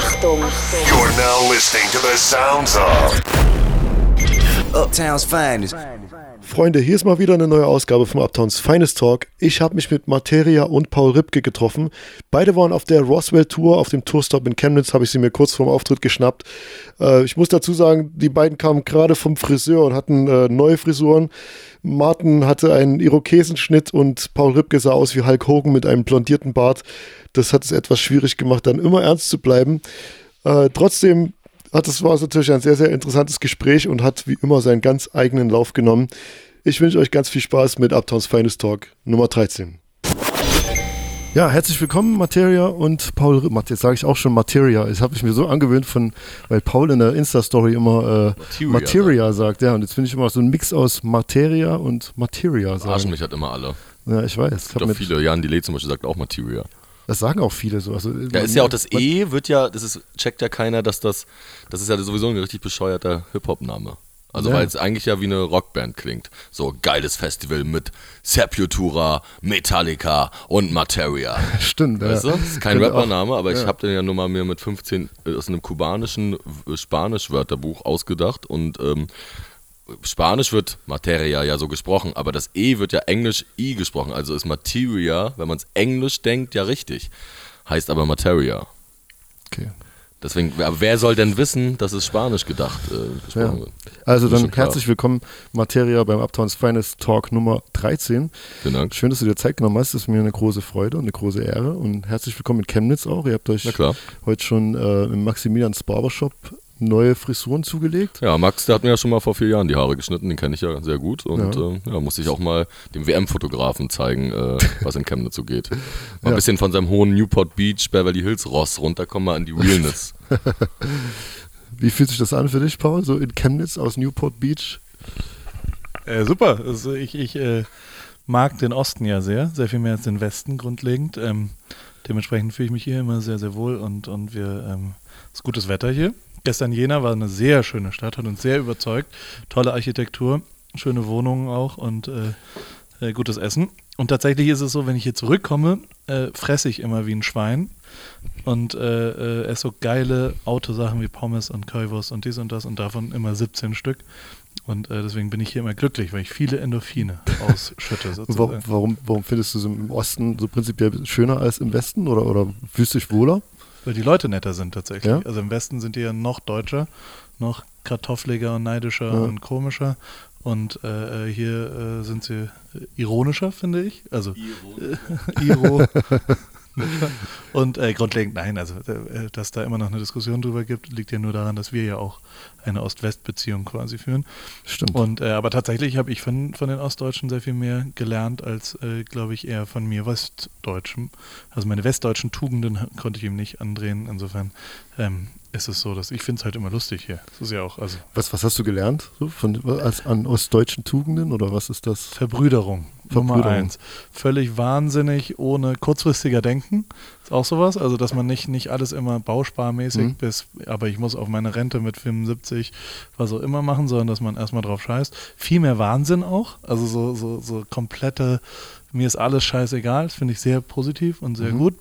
Achtung. You're now listening to the sounds of Uptown's finest. Freunde, hier ist mal wieder eine neue Ausgabe vom Uptowns Finest Talk. Ich habe mich mit Materia und Paul Ripke getroffen. Beide waren auf der Roswell Tour, auf dem Tourstop in Chemnitz, habe ich sie mir kurz vorm Auftritt geschnappt. Äh, ich muss dazu sagen, die beiden kamen gerade vom Friseur und hatten äh, neue Frisuren. Martin hatte einen Irokesenschnitt und Paul Ripke sah aus wie Hulk Hogan mit einem blondierten Bart. Das hat es etwas schwierig gemacht, dann immer ernst zu bleiben. Äh, trotzdem hat es war es natürlich ein sehr, sehr interessantes Gespräch und hat wie immer seinen ganz eigenen Lauf genommen. Ich wünsche euch ganz viel Spaß mit Uptowns Finest Talk Nummer 13. Ja, herzlich willkommen, Materia und Paul. Mat- Jetzt sage ich auch schon Materia. Das habe ich mir so angewöhnt von, weil Paul in der Insta-Story immer äh, Materia Materia sagt. Ja, und jetzt finde ich immer so ein Mix aus Materia und Materia sagen. mich halt immer alle. Ja, ich weiß. Ich mit, viele. Jan Delay zum Beispiel sagt auch Materia. Das sagen auch viele so. Also, Ja, ist ja auch das E, wird ja, das ist, checkt ja keiner, dass das, das ist ja sowieso ein richtig bescheuerter Hip-Hop-Name. Also Ja. weil es eigentlich ja wie eine Rockband klingt. So geiles Festival mit Sepultura, Metallica und Materia. Stimmt, Weißt du? ja. Das ist kein Rappername, aber ich ja. habe den ja nur mal mir mit 15 äh, aus einem kubanischen Spanisch-Wörterbuch ausgedacht und ähm, Spanisch wird Materia ja so gesprochen, aber das E wird ja Englisch I gesprochen, also ist Materia, wenn man es Englisch denkt, ja richtig. Heißt aber Materia. Okay. Deswegen, aber wer soll denn wissen, dass es Spanisch gedacht äh, gesprochen Ja. wird? Also dann herzlich willkommen, Materia, beim Uptowns Finest Talk Nummer 13. Vielen Dank. Schön, dass du dir Zeit genommen hast. Das ist mir eine große Freude und eine große Ehre. Und herzlich willkommen in Chemnitz auch. Ihr habt euch heute schon äh, im Maximilians Barbershop neue Frisuren zugelegt. Ja, Max, der hat mir ja schon mal vor vier Jahren die Haare geschnitten, den kenne ich ja sehr gut. Und Ja. äh, ja musste ich auch mal dem WM-Fotografen zeigen, äh, was in Chemnitz so geht. Mal Ja. ein bisschen von seinem hohen Newport Beach, Beverly Hills Ross runterkommen, mal an die Realness. Wie fühlt sich das an für dich, Paul? So in Chemnitz aus Newport Beach? Äh, super. Also ich ich äh, mag den Osten ja sehr, sehr viel mehr als den Westen grundlegend. Ähm, dementsprechend fühle ich mich hier immer sehr, sehr wohl und, und wir ähm, es ist gutes Wetter hier. Gestern Jena war eine sehr schöne Stadt, hat uns sehr überzeugt. Tolle Architektur, schöne Wohnungen auch und äh, äh, gutes Essen. Und tatsächlich ist es so, wenn ich hier zurückkomme, äh, fresse ich immer wie ein Schwein und äh, äh, esse so geile Autosachen wie Pommes und Currywurst und dies und das und davon immer 17 Stück. Und äh, deswegen bin ich hier immer glücklich, weil ich viele Endorphine ausschütte sozusagen. warum, warum, warum findest du es im Osten so prinzipiell schöner als im Westen? Oder, oder fühlst du dich wohler? Weil die Leute netter sind tatsächlich. Ja? Also im Westen sind die ja noch deutscher, noch kartoffeliger und neidischer Ja. und komischer. Und äh, äh, hier äh, sind sie ironischer, finde ich. Also äh, Iro. und äh, grundlegend nein, also äh, dass da immer noch eine Diskussion drüber gibt, liegt ja nur daran, dass wir ja auch eine Ost-West-Beziehung quasi führen. Stimmt. Und äh, aber tatsächlich habe ich von, von den Ostdeutschen sehr viel mehr gelernt als, äh, glaube ich, eher von mir Westdeutschen. Also meine westdeutschen Tugenden konnte ich ihm nicht andrehen. Insofern ähm, ist es so, dass ich finde es halt immer lustig hier. Das ist ja auch, also was, was hast du gelernt so von, als, an ostdeutschen Tugenden? Oder was ist das? Verbrüderung. Nummer eins. Völlig wahnsinnig, ohne kurzfristiger Denken. Ist auch sowas. Also, dass man nicht, nicht alles immer bausparmäßig Mhm. bis, aber ich muss auf meine Rente mit 75 was auch immer machen, sondern dass man erstmal drauf scheißt. Viel mehr Wahnsinn auch. Also so, so, so komplette, mir ist alles scheißegal. Das finde ich sehr positiv und sehr Mhm. gut.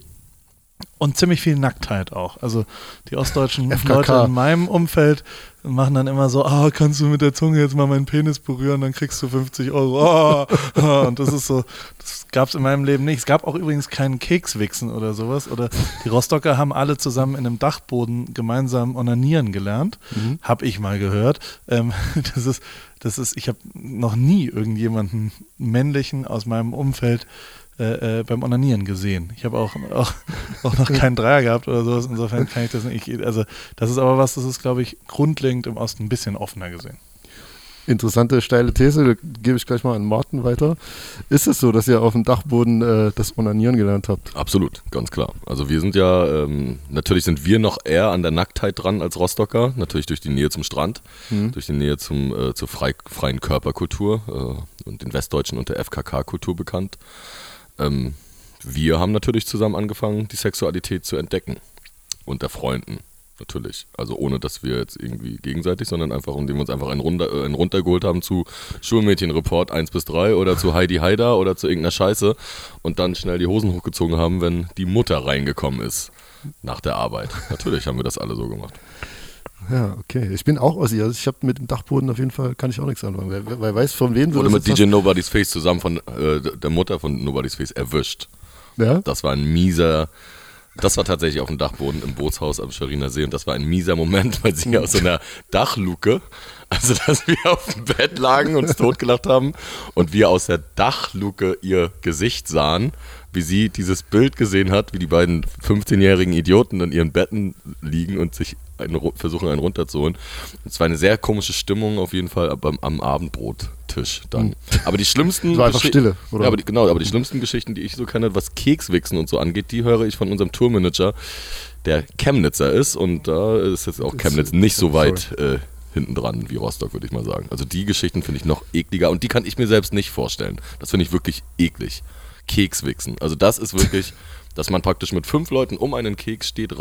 Und ziemlich viel Nacktheit auch. Also die ostdeutschen FKK. Leute in meinem Umfeld machen dann immer so, ah, kannst du mit der Zunge jetzt mal meinen Penis berühren, dann kriegst du 50 Euro. Ah. Und das ist so, das gab es in meinem Leben nicht. Es gab auch übrigens keinen Kekswichsen oder sowas. Oder die Rostocker haben alle zusammen in einem Dachboden gemeinsam onanieren gelernt. Hab ich mal gehört. Ähm, das ist, das ist, ich habe noch nie irgendjemanden männlichen aus meinem Umfeld äh, äh, beim Onanieren gesehen. Ich habe auch, auch, auch noch keinen Dreier gehabt oder sowas. Insofern kann ich das nicht. Ich, also, das ist aber was, das ist, glaube ich, grundlegend im Osten ein bisschen offener gesehen. Interessante, steile These, da gebe ich gleich mal an Martin weiter. Ist es so, dass ihr auf dem Dachboden äh, das Onanieren gelernt habt? Absolut, ganz klar. Also wir sind ja, ähm, natürlich sind wir noch eher an der Nacktheit dran als Rostocker, natürlich durch die Nähe zum Strand, durch die Nähe zum, äh, zur frei, freien Körperkultur äh, und den Westdeutschen und der FKK-Kultur bekannt. Ähm, wir haben natürlich zusammen angefangen, die Sexualität zu entdecken. Unter Freunden, natürlich. Also ohne, dass wir jetzt irgendwie gegenseitig, sondern einfach, indem wir uns einfach einen, runter, äh, einen runtergeholt haben zu Schulmädchenreport 1 bis 3 oder zu Heidi Haida oder zu irgendeiner Scheiße und dann schnell die Hosen hochgezogen haben, wenn die Mutter reingekommen ist. nach der Arbeit. Natürlich haben wir das alle so gemacht. Ja, okay. Ich bin auch Ossi. Also ich habe mit dem Dachboden auf jeden Fall, kann ich auch nichts anfangen. Wer, wer weiß, von wem Wurde mit DJ Nobody's Face zusammen von äh, der Mutter von Nobody's Face erwischt. hast. Ja? Das war ein mieser. Das war tatsächlich auf dem Dachboden im Bootshaus am Schariner See und das war ein mieser Moment, weil sie aus so einer Dachluke, also dass wir auf dem Bett lagen und uns totgelacht haben und wir aus der Dachluke ihr Gesicht sahen, wie sie dieses Bild gesehen hat, wie die beiden 15-jährigen Idioten in ihren Betten liegen und sich einen, versuchen, einen runterzuholen. Es war eine sehr komische Stimmung auf jeden Fall am, am Abendbrottisch dann. Aber die schlimmsten war einfach Stille, oder? Ja, aber die, genau, aber die schlimmsten Geschichten, die ich so kenne, was Kekswichsen und so angeht, die höre ich von unserem Tourmanager, der Chemnitzer ist und da ist jetzt auch Chemnitz nicht so weit äh, hinten dran wie Rostock, würde ich mal sagen. Also die Geschichten finde ich noch ekliger und die kann ich mir selbst nicht vorstellen. Das finde ich wirklich eklig. Kekswichsen. Also das ist wirklich, dass man praktisch mit fünf Leuten um einen Keks steht,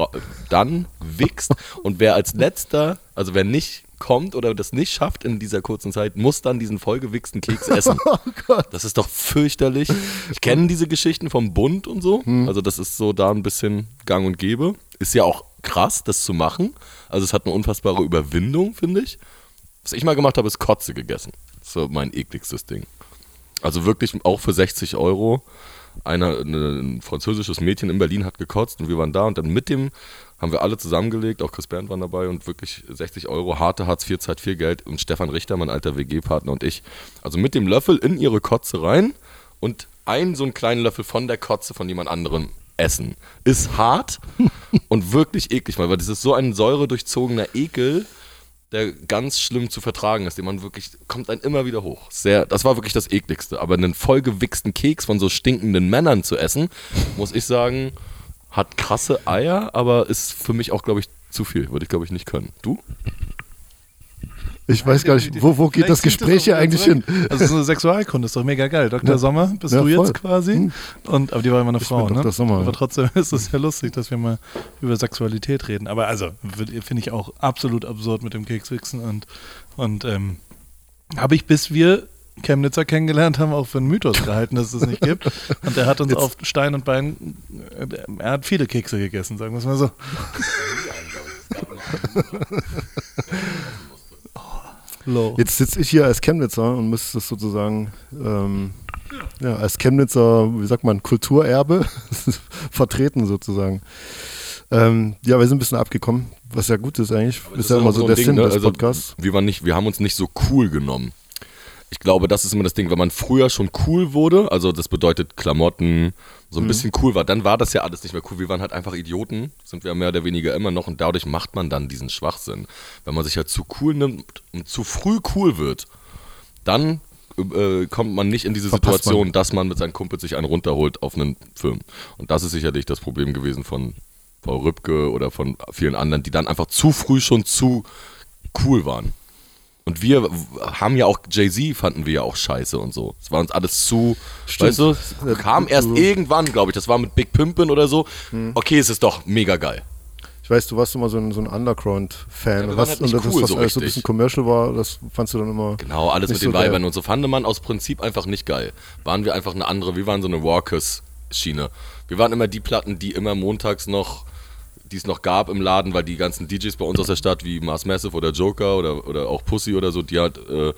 dann wichst und wer als letzter, also wer nicht kommt oder das nicht schafft in dieser kurzen Zeit, muss dann diesen vollgewichsten Keks essen. Das ist doch fürchterlich. Ich kenne diese Geschichten vom Bund und so. Also das ist so da ein bisschen gang und gäbe. Ist ja auch krass, das zu machen. Also es hat eine unfassbare Überwindung, finde ich. Was ich mal gemacht habe, ist Kotze gegessen. So mein ekligstes Ding. Also wirklich auch für 60 Euro. Einer, eine, ein französisches Mädchen in Berlin hat gekotzt und wir waren da und dann mit dem haben wir alle zusammengelegt, auch Chris Bernd war dabei und wirklich 60 Euro, harte Hartz IV, Zeit 4 Geld und Stefan Richter, mein alter WG-Partner und ich. Also mit dem Löffel in ihre Kotze rein und einen so einen kleinen Löffel von der Kotze von jemand anderem essen. Ist hart und wirklich eklig, weil das ist so ein säuredurchzogener Ekel, der ganz schlimm zu vertragen ist, den man wirklich, kommt einem immer wieder hoch. Sehr, das war wirklich das ekligste. Aber einen vollgewichsten Keks von so stinkenden Männern zu essen, muss ich sagen, hat krasse Eier, aber ist für mich auch, glaube ich, zu viel. Würde ich, glaube ich, nicht können. Du? Ich weiß gar nicht, wo, wo geht das Gespräch hier eigentlich hin? Also so eine Sexualkunde ist doch mega geil. Dr. Ja. Sommer, bist Ja, du voll. jetzt quasi? Hm. Und, aber die war immer eine Frau, bin ne? Dr. Sommer, Aber trotzdem ist es ja lustig, dass wir mal über Sexualität reden. Aber also, finde ich auch absolut absurd mit dem Kekswichsen und, und ähm, habe ich, bis wir Chemnitzer kennengelernt haben, auch für einen Mythos gehalten, dass es das nicht gibt. Und der hat uns auf Stein und Bein, äh, er hat viele Kekse gegessen, sagen wir es mal so. Low. Jetzt sitze ich hier als Chemnitzer und müsste das sozusagen ähm, ja, als Chemnitzer, wie sagt man, Kulturerbe vertreten sozusagen. Ähm, ja, wir sind ein bisschen abgekommen, was ja gut ist eigentlich. Das ist ja immer auch so ein der Ding, Sinn ne? des Also, Podcasts. Wir, waren nicht, wir haben uns nicht so cool genommen. Ich glaube, das ist immer das Ding, wenn man früher schon cool wurde, also das bedeutet Klamotten, so ein Mhm. bisschen cool war, dann war das ja alles nicht mehr cool. Wir waren halt einfach Idioten, sind wir mehr oder weniger immer noch und dadurch macht man dann diesen Schwachsinn. Wenn man sich halt zu cool nimmt und zu früh cool wird, dann äh, kommt man nicht in diese Verpasst Situation, dass man mit seinen Kumpels sich einen runterholt auf einen Film. Und das ist sicherlich das Problem gewesen von Paul Rübke oder von vielen anderen, die dann einfach zu früh schon zu cool waren. Und wir haben ja auch Jay-Z fanden wir ja auch scheiße und so. Es war uns alles zu, Stimmt. weißt du, es kam erst irgendwann, glaube ich, das war mit Big Pimpin oder so. Hm. Okay, es ist doch mega geil. Ich weiß, du warst immer so ein, so ein Underground-Fan. Ja, und was, halt und das, cool was so alles so ein bisschen Commercial war, das fandst du dann immer. Genau, alles mit den so geil. Weibern und so. Fand man aus Prinzip einfach nicht geil. Waren wir einfach eine andere, wir waren so eine Walkers-Schiene. Wir waren immer die Platten, die immer montags noch, die es noch gab im Laden, weil die ganzen DJs bei uns aus der Stadt, wie Mars Massive oder Joker oder, oder auch Pussy oder so, die hat, äh,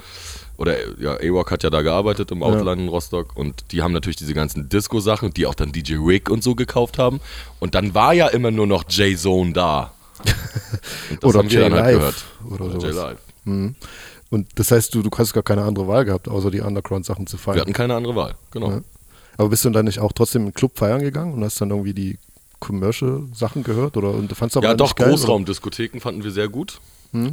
oder ja, A-Walk hat ja da gearbeitet im Outline in Rostock und die haben natürlich diese ganzen Disco-Sachen, die auch dann DJ Rick und so gekauft haben. Und dann war ja immer nur noch J-Zone da. Das Oder wir halt J-Live gehört. oder Oder. J-Live. Mhm. Und das heißt, du, du hast gar keine andere Wahl gehabt, außer die Underground-Sachen zu Wir feiern. hatten keine andere Wahl, genau. Ja. Aber bist du dann nicht auch trotzdem im Club feiern gegangen und hast dann irgendwie die Commercial-Sachen gehört? Oder und du fandst aber Ja, doch? Hm? Großraumdiskotheken fanden wir sehr gut.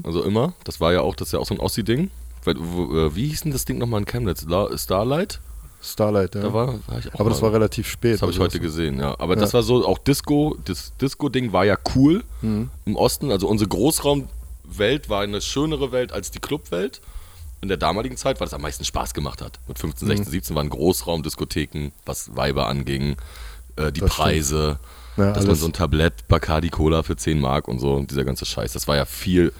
Also immer. Das war ja auch, das ist ja auch so ein Ossi-Ding. Äh, Wie hieß denn das Ding nochmal in Chemnitz? Starlight? Starlight, ja. Da war, war aber das mal. war relativ spät. Das habe ich also heute gesehen, ja. Aber Ja. das war so, auch Disco, das Disco-Ding war ja cool Mhm. im Osten. Also unsere Großraumwelt war eine schönere Welt als die Clubwelt. In der damaligen Zeit, weil es am meisten Spaß gemacht hat. Mit 15, Mhm. 16, 17 waren Großraumdiskotheken, was Weiber anging, äh, die Das stimmt. Ja, dass man so ein Tablett Bacardi Cola für 10 Mark und so und dieser ganze Scheiß. Das war ja viel,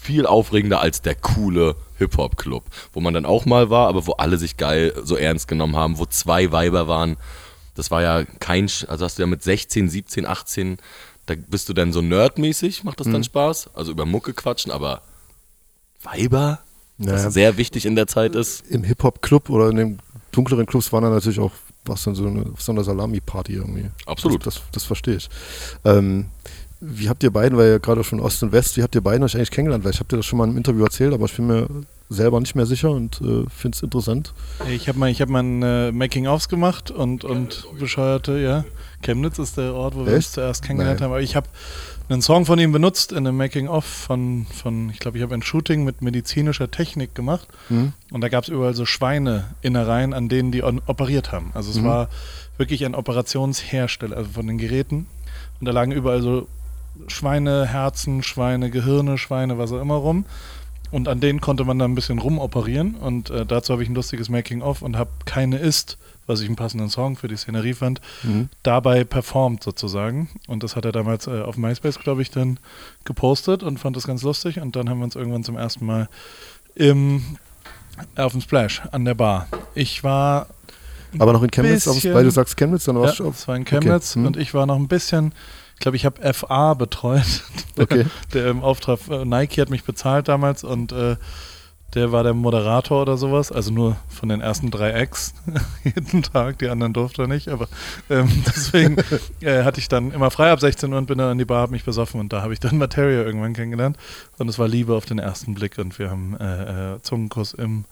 viel aufregender als der coole Hip-Hop-Club, wo man dann auch mal war, aber wo alle sich geil so ernst genommen haben, wo zwei Weiber waren. Das war ja kein, also hast du ja mit 16, 17, 18, Da bist du dann so nerdmäßig, macht das Mhm. dann Spaß. Also über Mucke quatschen, aber Weiber, Naja. was sehr wichtig in der Zeit ist. Im Hip-Hop-Club oder in den dunkleren Clubs waren dann natürlich auch was dann so eine, so eine Salami-Party irgendwie. Absolut. Das, das, das verstehe ich. Ähm, wie habt ihr beiden, weil ihr gerade schon Ost und West, wie habt ihr beiden euch eigentlich kennengelernt? Weil ich habe dir das schon mal im Interview erzählt, aber ich bin mir selber nicht mehr sicher und äh, finde es interessant. Ich habe mal, ich hab mal ein äh, Making-ofs gemacht und, und bescheuerte, ja. Chemnitz ist der Ort, wo wir uns Echt? zuerst kennengelernt Nein. haben. Aber ich habe einen Song von ihm benutzt in einem Making-of von, von, ich glaube, ich habe ein Shooting mit medizinischer Technik gemacht. Mhm. Und da gab es überall so Schweineinnereien, an denen die operiert haben. Also es Mhm. war wirklich ein Operationshersteller, also von den Geräten. Und da lagen überall so Schweineherzen, Schweine, Gehirne, Schweine, was auch immer rum. Und an denen konnte man dann ein bisschen rumoperieren. Und äh, dazu habe ich ein lustiges Making-of und habe keine Ist, was ich einen passenden Song für die Szenerie fand, Mhm. dabei performt sozusagen. Und das hat er damals äh, auf MySpace, glaube ich, dann gepostet und fand das ganz lustig. Und dann haben wir uns irgendwann zum ersten Mal im, auf dem Splash an der Bar. Ich war Aber noch in Chemnitz, bisschen- weil du sagst Chemnitz, dann ja, warst du das war in Chemnitz Okay. Hm. und ich war noch ein bisschen, ich glaube, ich habe FA betreut. Okay. Der im Auftrag, äh, Nike hat mich bezahlt damals und äh, der war der Moderator oder sowas, also nur von den ersten drei Acts jeden Tag, die anderen durfte er nicht, aber ähm, deswegen äh, hatte ich dann immer frei ab 16 Uhr und bin dann in die Bar, hab mich besoffen und da habe ich dann Materia irgendwann kennengelernt und es war Liebe auf den ersten Blick und wir haben äh, äh, Zungenkuss im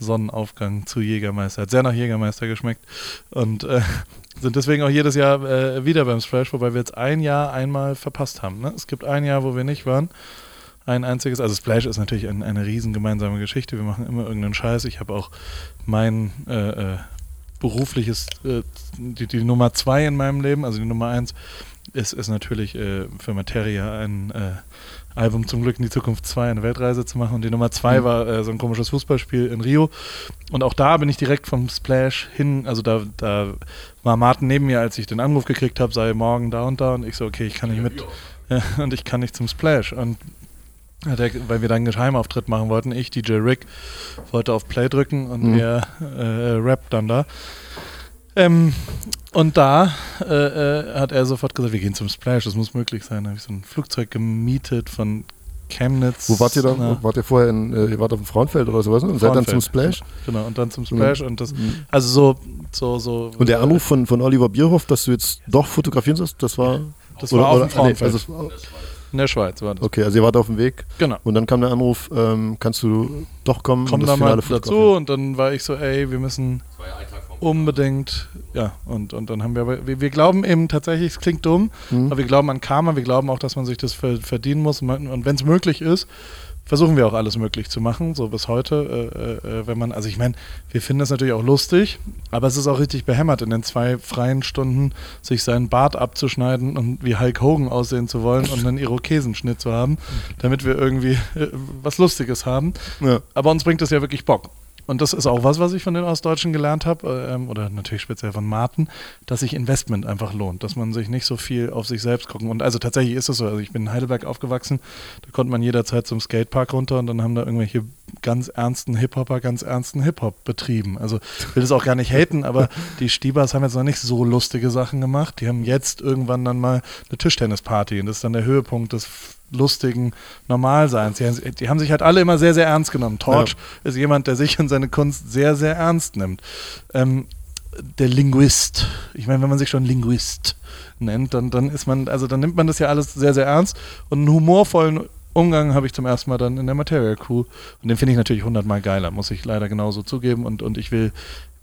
Sonnenaufgang zu Jägermeister. Hat sehr nach Jägermeister geschmeckt und äh, sind deswegen auch jedes Jahr äh, wieder beim Splash, wobei wir jetzt ein Jahr einmal verpasst haben. Ne? Es gibt ein Jahr, wo wir nicht waren. Ein einziges, also Splash ist natürlich ein, eine riesen gemeinsame Geschichte. Wir machen immer irgendeinen Scheiß. Ich habe auch mein äh, äh, berufliches, äh, die, die Nummer zwei in meinem Leben, also die Nummer eins, ist, ist natürlich äh, für Materia ein äh, Album zum Glück in die Zukunft 2, eine Weltreise zu machen. Und die Nummer zwei war äh, so ein komisches Fußballspiel in Rio. Und auch da bin ich direkt vom Splash hin, also da, da war Martin neben mir, als ich den Anruf gekriegt habe, sei morgen da und da. Und ich so, okay, ich kann nicht mit. Ja, und ich kann nicht zum Splash. Und weil wir dann einen Geheimauftritt machen wollten, ich, DJ Rick, wollte auf Play drücken und Mhm. er äh, rappt dann da. Ähm, und da äh, äh, hat er sofort gesagt, wir gehen zum Splash, das muss möglich sein. Da habe ich so ein Flugzeug gemietet von Chemnitz. Wo wart ihr da? Na, Wart ihr vorher in, äh, ihr wart auf dem Frauenfeld oder sowas ne? und seid dann zum. Splash? Genau, und dann zum Splash. Und das, also so, so, so. Und der Anruf von, von Oliver Bierhoff, dass du jetzt doch fotografieren sollst, das war. Das war auf dem nee, Frauenfeld. also, es war- in der Schweiz war das. okay, also ihr wart auf dem Weg Genau. und dann kam der Anruf, ähm, kannst du doch kommen Komm und da mal dazu und dann war ich so, ey, wir müssen unbedingt, ja, und, und dann haben wir aber, wir, wir glauben eben tatsächlich, es klingt dumm, Mhm. aber wir glauben an Karma, wir glauben auch, dass man sich das ver verdienen muss und, und wenn es möglich ist, versuchen wir auch alles möglich zu machen, so bis heute, äh, äh, wenn man, also ich meine, wir finden das natürlich auch lustig, aber es ist auch richtig behämmert, in den zwei freien Stunden sich seinen Bart abzuschneiden und wie Hulk Hogan aussehen zu wollen und einen Irokesenschnitt zu haben, damit wir irgendwie äh, was Lustiges haben. Ja. Aber uns bringt das ja wirklich Bock. Und das ist auch was, was ich von den Ostdeutschen gelernt habe, ähm, oder natürlich speziell von Martin, dass sich Investment einfach lohnt, dass man sich nicht so viel auf sich selbst gucken. Und also tatsächlich ist es so. Also ich bin in Heidelberg aufgewachsen, da konnte man jederzeit zum Skatepark runter und dann haben da irgendwelche ganz ernsten Hip-Hopper ganz ernsten Hip-Hop betrieben. Also ich will das auch gar nicht haten, aber die Stiebers haben jetzt noch nicht so lustige Sachen gemacht. Die haben jetzt irgendwann dann mal eine Tischtennisparty und das ist dann der Höhepunkt des lustigen Normalseins. Die, haben- die haben sich halt alle immer sehr, sehr ernst genommen. Torch ist jemand, der sich und seine Kunst sehr, sehr ernst nimmt. Ähm, der Linguist, ich meine, wenn man sich schon Linguist nennt, dann, dann ist man, also dann nimmt man das ja alles sehr, sehr ernst und einen humorvollen Umgang habe ich zum ersten Mal dann in der Material Crew und den finde ich natürlich hundertmal geiler, muss ich leider genauso zugeben und, und ich will,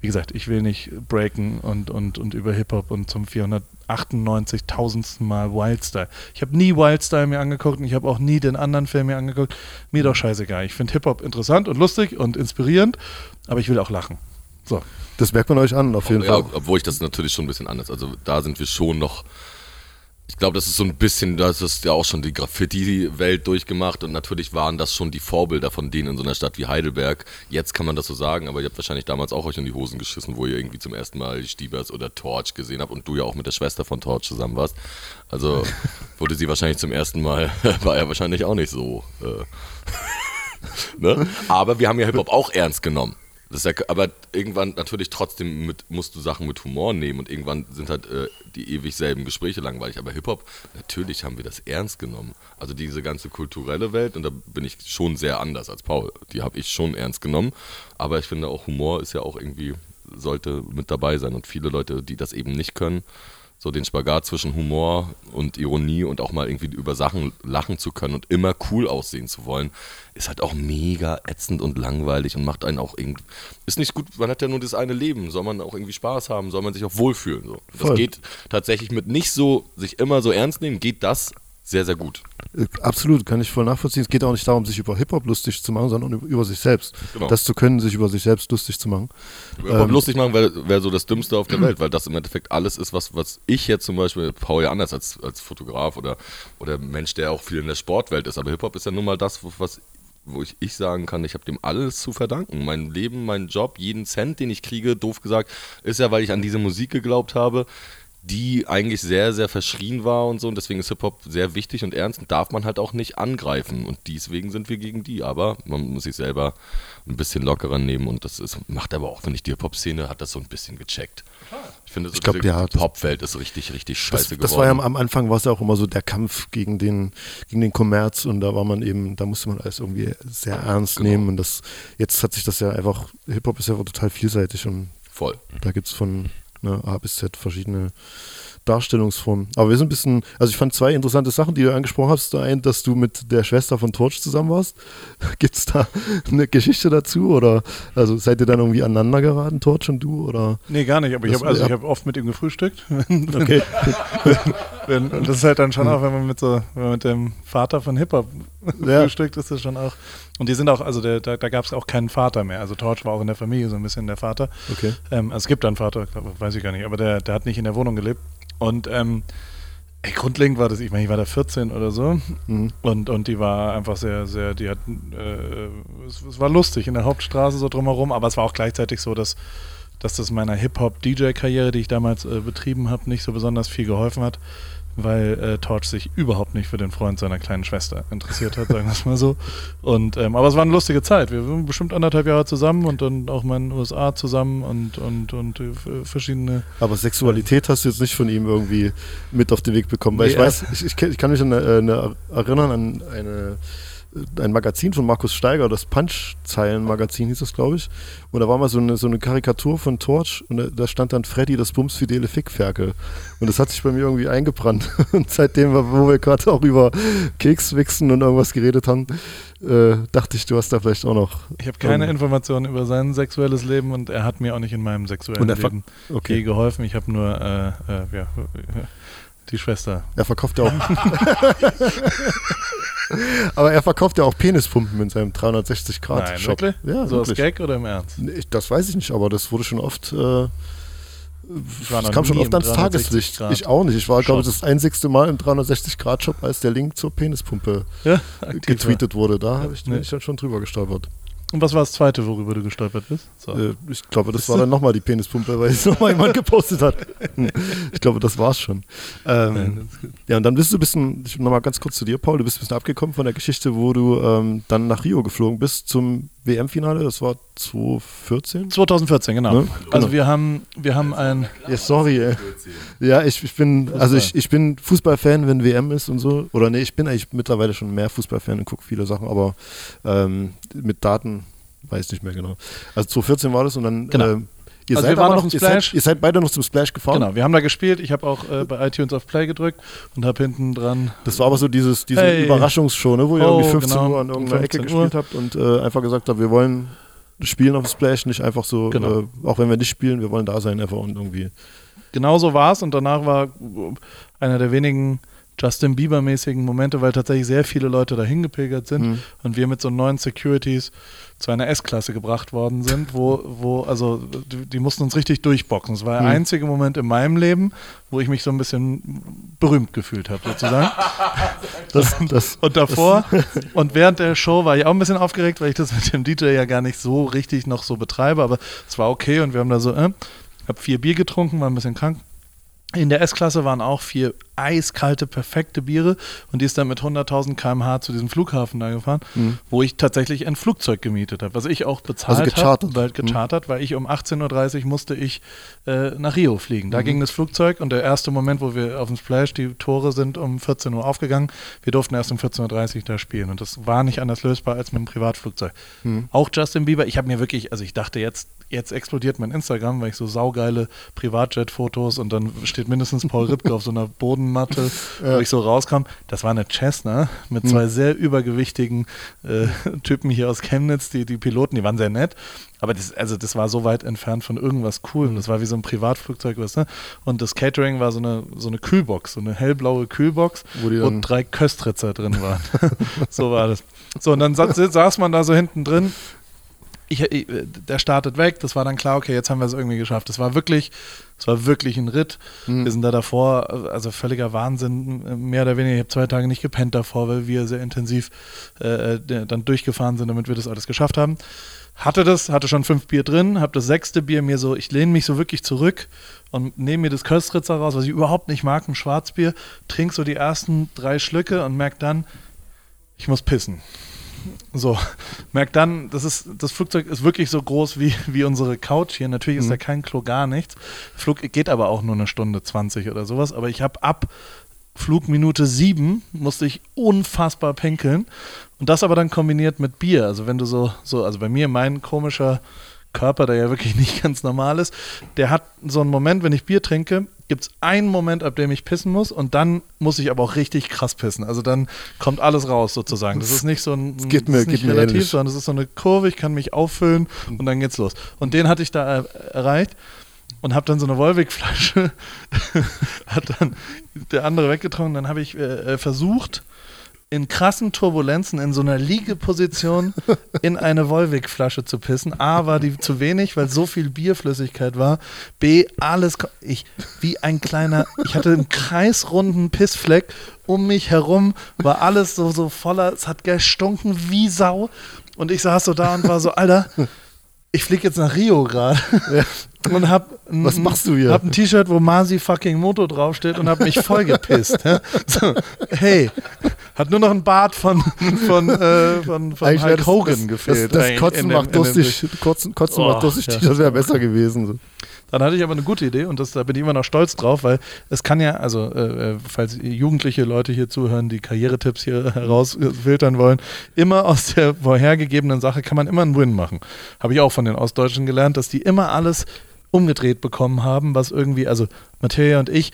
wie gesagt, ich will nicht breaken und, und, und über Hip-Hop und zum 498.000. Mal Wildstyle. Ich habe nie Wildstyle mir angeguckt und ich habe auch nie den anderen Film mir angeguckt. Mir doch scheißegal. Ich finde Hip-Hop interessant und lustig und inspirierend, aber ich will auch lachen. So. Das merkt man euch an, auf jeden Ja, Fall. obwohl ich das natürlich schon ein bisschen anders. Also da sind wir schon noch. Ich glaube, das ist so ein bisschen, das ist ja auch schon die Graffiti-Welt durchgemacht und natürlich waren das schon die Vorbilder von denen in so einer Stadt wie Heidelberg. Jetzt kann man das so sagen, aber ihr habt wahrscheinlich damals auch euch in die Hosen geschissen, wo ihr irgendwie zum ersten Mal die Stiebers oder Torch gesehen habt und du ja auch mit der Schwester von Torch zusammen warst. Also wurde sie wahrscheinlich zum ersten Mal, war er wahrscheinlich auch nicht so. Äh, ne? Aber wir haben ja Hip-Hop auch ernst genommen. Das ja, aber irgendwann natürlich trotzdem mit, musst du Sachen mit Humor nehmen und irgendwann sind halt äh, die ewig selben Gespräche langweilig. Aber Hip-Hop, natürlich haben wir das ernst genommen. Also diese ganze kulturelle Welt, und da bin ich schon sehr anders als Paul, die habe ich schon ernst genommen. Aber ich finde auch Humor ist ja auch irgendwie, sollte mit dabei sein. Und viele Leute, die das eben nicht können, so den Spagat zwischen Humor und Ironie und auch mal irgendwie über Sachen lachen zu können und immer cool aussehen zu wollen, ist halt auch mega ätzend und langweilig und macht einen auch irgendwie. Ist nicht gut, man hat ja nur das eine Leben, soll man auch irgendwie Spaß haben, soll man sich auch wohlfühlen. So. Das Voll. geht tatsächlich mit nicht so, sich immer so ernst nehmen, geht das sehr, sehr gut. Äh, Absolut, kann ich voll nachvollziehen. Es geht auch nicht darum, sich über Hip-Hop lustig zu machen, sondern über sich selbst. Genau. Das zu können, sich über sich selbst lustig zu machen. Aber Ähm. lustig machen wäre wär so das Dümmste auf der Welt, weil das im Endeffekt alles ist, was, was ich jetzt zum Beispiel, Paul ja anders als, als Fotograf oder, oder Mensch, der auch viel in der Sportwelt ist, aber Hip-Hop ist ja nun mal das, wo- was wo ich, ich sagen kann, ich habe dem alles zu verdanken. Mein Leben, mein Job, jeden Cent, den ich kriege, doof gesagt, ist ja, weil ich an diese Musik geglaubt habe, die eigentlich sehr, sehr verschrien war und so. Und deswegen ist Hip-Hop sehr wichtig und ernst und darf man halt auch nicht angreifen. Und deswegen sind wir gegen die. Aber man muss sich selber ein bisschen lockerer nehmen und das ist, macht aber auch, finde ich, die Hip-Hop-Szene hat das so ein bisschen gecheckt. Ich finde, so Ich glaub, ja, das- Popwelt ist richtig, richtig Das, scheiße das war ja am, geworden. am Anfang war es ja auch immer so der Kampf gegen den, gegen den Kommerz und da war man eben, da musste man alles irgendwie sehr ernst Genau. nehmen und das, jetzt hat sich das ja einfach, Hip-Hop ist ja total vielseitig und Voll. da gibt es von ne, A bis Z verschiedene Darstellungsformen. Aber wir sind ein bisschen, also ich fand zwei interessante Sachen, die du angesprochen hast. Der eine, dass du mit der Schwester von Torch zusammen warst. Gibt es da eine Geschichte dazu? Oder also seid ihr dann irgendwie aneinander geraten, Torch und du? Oder? Nee, gar nicht, aber ich habe also ich hab oft mit ihm gefrühstückt. Okay. und das ist halt dann schon auch, wenn man mit so, wenn man mit dem Vater von Hip-Hop Ja. frühstückt, ist das schon auch. Und die sind auch, also der, da, da gab es auch keinen Vater mehr. Also Torch war auch in der Familie so ein bisschen der Vater. Okay. Ähm, also es gibt einen Vater, weiß ich gar nicht, aber der, der hat nicht in der Wohnung gelebt. Und ähm, ey, grundlegend war das, ich meine, ich war da 14 oder so. Mhm. Und, und die war einfach sehr, sehr, die hat, äh, es, es war lustig in der Hauptstraße so drumherum, aber es war auch gleichzeitig so, dass, dass das meiner Hip-Hop-DJ-Karriere, die ich damals äh, betrieben habe, nicht so besonders viel geholfen hat, weil äh, Torch sich überhaupt nicht für den Freund seiner kleinen Schwester interessiert hat, sagen wir es mal so. Und, ähm, aber es war eine lustige Zeit. Wir waren bestimmt anderthalb Jahre zusammen und dann auch mal in den USA zusammen und, und, und äh, verschiedene Aber Sexualität hast du jetzt nicht von ihm irgendwie mit auf den Weg bekommen. Weil Nee, ich weiß, ich, ich, kann mich an eine, eine, erinnern an eine, ein Magazin von Markus Steiger, das Punch-Zeilen-Magazin hieß das, glaube ich. Und da war mal so eine, so eine Karikatur von Torch und da, stand dann Freddy, das bumsfidele Fickferkel. Und das hat sich bei mir irgendwie eingebrannt. Und seitdem, wo wir gerade auch über Kekswichsen und irgendwas geredet haben, äh, dachte ich, du hast da vielleicht auch noch. Ich habe keine Informationen über sein sexuelles Leben und er hat mir auch nicht in meinem sexuellen Leben Okay. geholfen. Ich habe nur äh, äh, ja, die Schwester. Er verkauft ja auch. Aber er verkauft ja auch Penispumpen in seinem 360 Grad Nein, Shop. wirklich? Ja, so als wirklich. Gag oder im Ernst? Nee, Das weiß ich nicht, aber das wurde schon oft. Äh, das kam schon oft ans 360 Tageslicht. Grad Ich auch nicht. Ich war, glaube ich, das einzigste Mal im 360 Grad Shop, als der Link zur Penispumpe Ja, getweetet wurde. Da habe ich, Nee. bin ich dann schon drüber gestolpert. Und was war das zweite, worüber du gestolpert bist? So. Äh, ich glaube, das war dann nochmal die Penispumpe, weil es nochmal jemand gepostet hat. Hm. Ich glaube, das war's schon. Ähm, Nein, das. Ja, und dann bist du ein bisschen, ich nochmal ganz kurz zu dir, Paul, du bist ein bisschen abgekommen von der Geschichte, wo du ähm, dann nach Rio geflogen bist zum WM-Finale, das war 2014? 2014, genau. Ne? Also Genau. wir haben, wir haben ein, Ja, sorry, ey. Ja, ich, ich bin, also ich, ich bin Fußballfan, wenn WM ist und so. Oder nee, ich bin eigentlich mittlerweile schon mehr Fußballfan und gucke viele Sachen, aber ähm, mit Daten weiß ich nicht mehr genau. Also 2014 war das und dann Genau. ähm, ihr, Also seid wir waren noch, ihr, seid, Splash. ihr seid beide noch zum Splash gefahren. genau, wir haben da gespielt. Ich habe auch äh, bei iTunes auf Play gedrückt und habe hinten dran Das war aber so dieses, diese Hey. Überraschungsshow, ne, wo ihr Oh, irgendwie 15 genau, Uhr an irgendeiner Ecke 15 Uhr. gespielt habt und äh, einfach gesagt habt, wir wollen spielen auf Splash, nicht einfach so, Genau. äh, auch wenn wir nicht spielen, wir wollen da sein einfach und irgendwie. genauso war es und danach war einer der wenigen Justin Bieber-mäßigen Momente, weil tatsächlich sehr viele Leute dahin gepilgert sind Mhm. und wir mit so neuen Securities zu einer S-Klasse gebracht worden sind, wo, wo, also die, die mussten uns richtig durchboxen. Es war der Mhm. einzige Moment in meinem Leben, wo ich mich so ein bisschen berühmt gefühlt habe, sozusagen. Das, das, Und davor und während der Show war ich auch ein bisschen aufgeregt, weil ich das mit dem DJ ja gar nicht so richtig noch so betreibe, aber es war okay und wir haben da so, äh, hab vier Bier getrunken, war ein bisschen krank In der S-Klasse waren auch vier eiskalte, perfekte Biere und die ist dann mit 100.000 km/h zu diesem Flughafen da gefahren, wo ich tatsächlich ein Flugzeug gemietet habe, was ich auch bezahlt Also gechartert. habe, weil gechartert, weil ich um 18.30 Uhr musste ich äh, nach Rio fliegen. Mhm. Da ging das Flugzeug und der erste Moment, wo wir auf dem Splash, die Tore sind um 14 Uhr aufgegangen, wir durften erst um 14.30 Uhr da spielen und das war nicht anders lösbar als mit einem Privatflugzeug. Mhm. Auch Justin Bieber, ich habe mir wirklich, also ich dachte jetzt, jetzt explodiert mein Instagram, weil ich so saugeile Privatjet-Fotos und dann steht mindestens Paul Ripke auf so einer Bodenmatte, wo ich so rauskam. Das war eine Cessna mit Mhm. zwei sehr übergewichtigen äh, Typen hier aus Chemnitz, die, die Piloten, die waren sehr nett. Aber das, also das war so weit entfernt von irgendwas Coolem. Das war wie so ein Privatflugzeug, was, ne? Und das Catering war so eine, so eine Kühlbox, so eine hellblaue Kühlbox, Wo drei Köstritzer drin waren. so war das. So, und dann sa saß man da so hinten drin ich, ich, der startet weg, das war dann klar, okay, jetzt haben wir es irgendwie geschafft. Das war wirklich, es war wirklich ein Ritt. Wir sind da davor, also völliger Wahnsinn, mehr oder weniger, ich habe zwei Tage nicht gepennt davor, weil wir sehr intensiv äh, dann durchgefahren sind, damit wir das alles geschafft haben. Hatte das, hatte schon fünf Bier drin, habe das sechste Bier mir so, ich lehne mich so wirklich zurück und nehme mir das Köstritzer raus, was ich überhaupt nicht mag, ein Schwarzbier, trink so die ersten drei Schlücke und merke dann, ich muss pissen. So, merkt dann, das, ist, das Flugzeug ist wirklich so groß wie, wie unsere Couch hier. Natürlich ist da kein Klo, gar nichts. Flug geht aber auch nur eine Stunde 20 oder sowas. Aber ich habe ab Flugminute 7 musste ich unfassbar pinkeln. Und das aber dann kombiniert mit Bier. Also wenn du so, so also bei mir mein komischer Körper, der ja wirklich nicht ganz normal ist, der hat so einen Moment, wenn ich Bier trinke, gibt es einen Moment, ab dem ich pissen muss und dann muss ich aber auch richtig krass pissen. Also dann kommt alles raus sozusagen. Das ist nicht so ein Das geht das mir- ist nicht geht mir relativ, ähnlich. sondern es ist so eine Kurve, ich kann mich auffüllen und dann geht's los. Und den hatte ich da er erreicht und habe dann so eine Wolwig-Flasche, hat dann der andere weggetrunken. Dann habe ich äh, äh, versucht, in krassen Turbulenzen in so einer Liegeposition in eine Wolwig-Flasche zu pissen. A, war die zu wenig, weil so viel Bierflüssigkeit war. B, alles, ich, wie ein kleiner, ich hatte einen kreisrunden Pissfleck um mich herum, war alles so, so voller, es hat gestunken wie Sau. Und ich saß so da und war so, Alter, ich fliege jetzt nach Rio gerade und hab ein, Was machst du hier? Hab ein T-Shirt, wo Masi fucking Moto draufsteht und hab mich voll gepisst. so, hey, hat nur noch ein Bart von von äh, von, von Eigentlich Hulk das- Hogan das, gefehlt. Das, das Kotzen macht durstig. Kotzen, Kotzen Oh, macht durstig, ja. das wäre besser gewesen. So. Dann hatte ich aber eine gute Idee und das, da bin ich immer noch stolz drauf, weil es kann ja, also äh, äh, falls jugendliche Leute hier zuhören, die Karrieretipps hier herausfiltern wollen, immer aus der vorhergegebenen Sache kann man immer einen Win machen. Habe ich auch von den Ostdeutschen gelernt, dass die immer alles umgedreht bekommen haben, was irgendwie, also Materia und ich,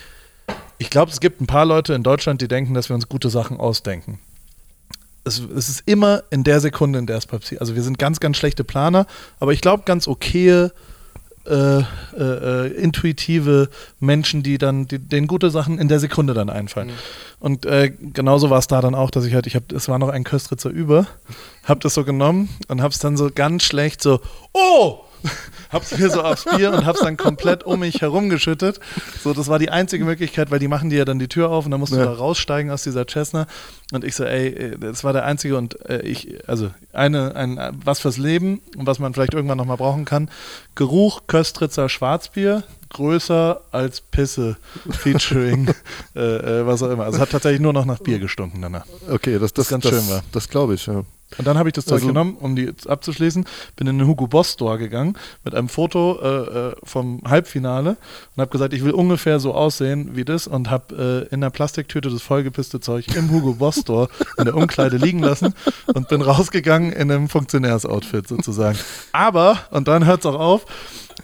ich glaube, es gibt ein paar Leute in Deutschland, die denken, dass wir uns gute Sachen ausdenken. Es, es ist immer in der Sekunde, in der es passiert. Also wir sind ganz, ganz schlechte Planer, aber ich glaube, ganz okaye äh, äh, äh, intuitive Menschen, die dann die, denen gute Sachen in der Sekunde dann einfallen. Und äh, genauso war es da dann auch, dass ich halt, ich habe, es war noch ein Köstritzer über, habe das so genommen und habe es dann so ganz schlecht so, oh, hab's mir so aufs Bier und hab's dann komplett um mich herumgeschüttet. So, das war die einzige Möglichkeit, weil die machen dir ja dann die Tür auf und dann musst du Ja. da raussteigen aus dieser Cessna. Und ich so, ey, äh, das war der einzige und äh, ich, also eine, ein, was fürs Leben und was man vielleicht irgendwann nochmal brauchen kann. Geruch Köstritzer Schwarzbier, größer als Pisse, featuring, äh, äh, was auch immer. Also hat tatsächlich nur noch nach Bier gestunken danach. Okay, das, das, ganz das, schön war. Das glaube ich, ja. Und dann habe ich das Zeug Also- genommen, um die abzuschließen, bin in den Hugo Boss Store gegangen mit einem Foto äh, äh, vom Halbfinale und habe gesagt, ich will ungefähr so aussehen wie das und habe äh, in der Plastiktüte das vollgepisste Zeug im Hugo Boss Store in der Umkleide liegen lassen und bin rausgegangen in einem Funktionärsoutfit sozusagen. Aber, und dann hört es auch auf,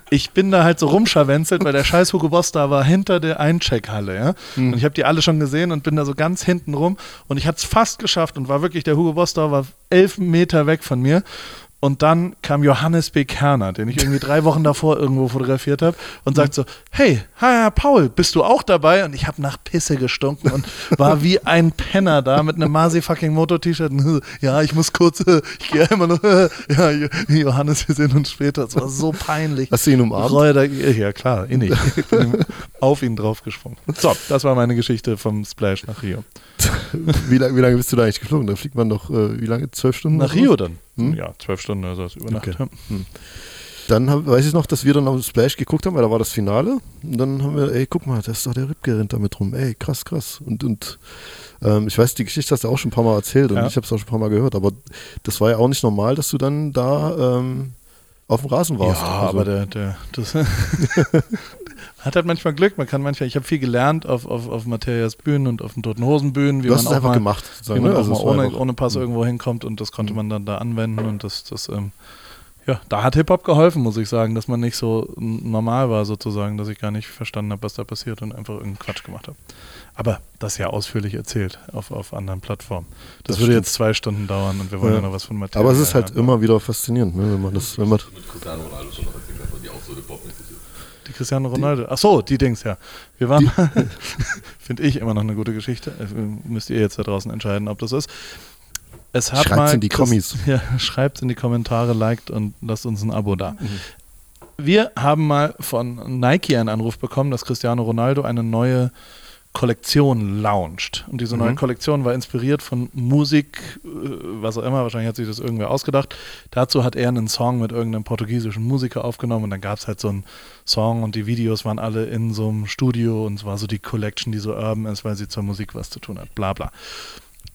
ich bin da halt so rumscharwenzelt, weil der scheiß Hugo Boss da war hinter der Eincheckhalle, ja. Und ich habe die alle schon gesehen und bin da so ganz hinten rum und ich hatte es fast geschafft und war wirklich, der Hugo Boss da war elf Meter weg von mir. Und dann kam Johannes B. Kerner, den ich irgendwie drei Wochen davor irgendwo fotografiert habe und sagt so, hey, hi, Paul, bist du auch dabei? Und ich habe nach Pisse gestunken und war wie ein Penner da mit einem Masi fucking Moto-T-Shirt. und so, Ja, ich muss kurz, ich gehe immer noch, äh, ja, Jo- Johannes, wir sehen uns später. Es war so peinlich. Hast du ihn umarmt? Reue da, ja klar, innig. Ich bin auf ihn draufgesprungen. So, das war meine Geschichte vom Splash nach Rio. Wie, lang, wie lange bist du da eigentlich geflogen? Da fliegt man doch, äh, wie lange? Zwölf Stunden? Nach Rio dann? Hm? Ja, zwölf Stunden oder so, über Nacht. Okay. Ja. dann hab, weiß ich noch, dass wir dann auf Splash geguckt haben, weil da war das Finale. Und dann haben wir, ey, guck mal, da ist doch der Ripke rennt damit rum. Ey, krass, krass. Und, und ähm, ich weiß, die Geschichte hast du auch schon ein paar Mal erzählt und Ja. ich habe es auch schon ein paar Mal gehört, aber das war ja auch nicht normal, dass du dann da ähm, auf dem Rasen warst. Ja, Also, aber der, der, das hat halt manchmal Glück. Man kann manchmal, ich habe viel gelernt auf, auf, auf Materias Bühnen und auf den Toten Hosen Bühnen, wie du man hast es auch einfach mal, gemacht. wie man ne? auch Also mal es war ohne, ohne Pass irgendwo hinkommt und das konnte man dann da anwenden und das, das ähm, ja, da hat Hip-Hop geholfen, muss ich sagen, dass man nicht so normal war sozusagen, dass ich gar nicht verstanden habe, was da passiert und einfach irgendeinen Quatsch gemacht habe. Aber das ja ausführlich erzählt auf, auf anderen Plattformen. Das, Das würde stimmt. jetzt zwei Stunden dauern und wir wollen ja, Ja. noch was von Material aber es ist halt haben. immer wieder faszinierend, ne, wenn man das, wenn man Mit noch erzählt, hat, weil die auch so Hip-Hop-mäßig ist. Die Cristiano Ronaldo. Ach so, die Dings, ja. Wir waren, finde ich, immer noch eine gute Geschichte. Äh, Müsst ihr jetzt da draußen entscheiden, ob das ist. Es hat Schreibt's mal in die Kommis. Ja, schreibt in die Kommentare, liked und lasst uns ein Abo da. Mhm. Wir haben mal von Nike einen Anruf bekommen, dass Cristiano Ronaldo eine neue Kollektion launcht. Und diese neue Mhm. Kollektion war inspiriert von Musik, äh, was auch immer, wahrscheinlich hat sich das irgendwer ausgedacht. Dazu hat er einen Song mit irgendeinem portugiesischen Musiker aufgenommen und dann gab es halt so einen Song und die Videos waren alle in so einem Studio und es war so die Collection, die so urban ist, weil sie zur Musik was zu tun hat. Bla bla.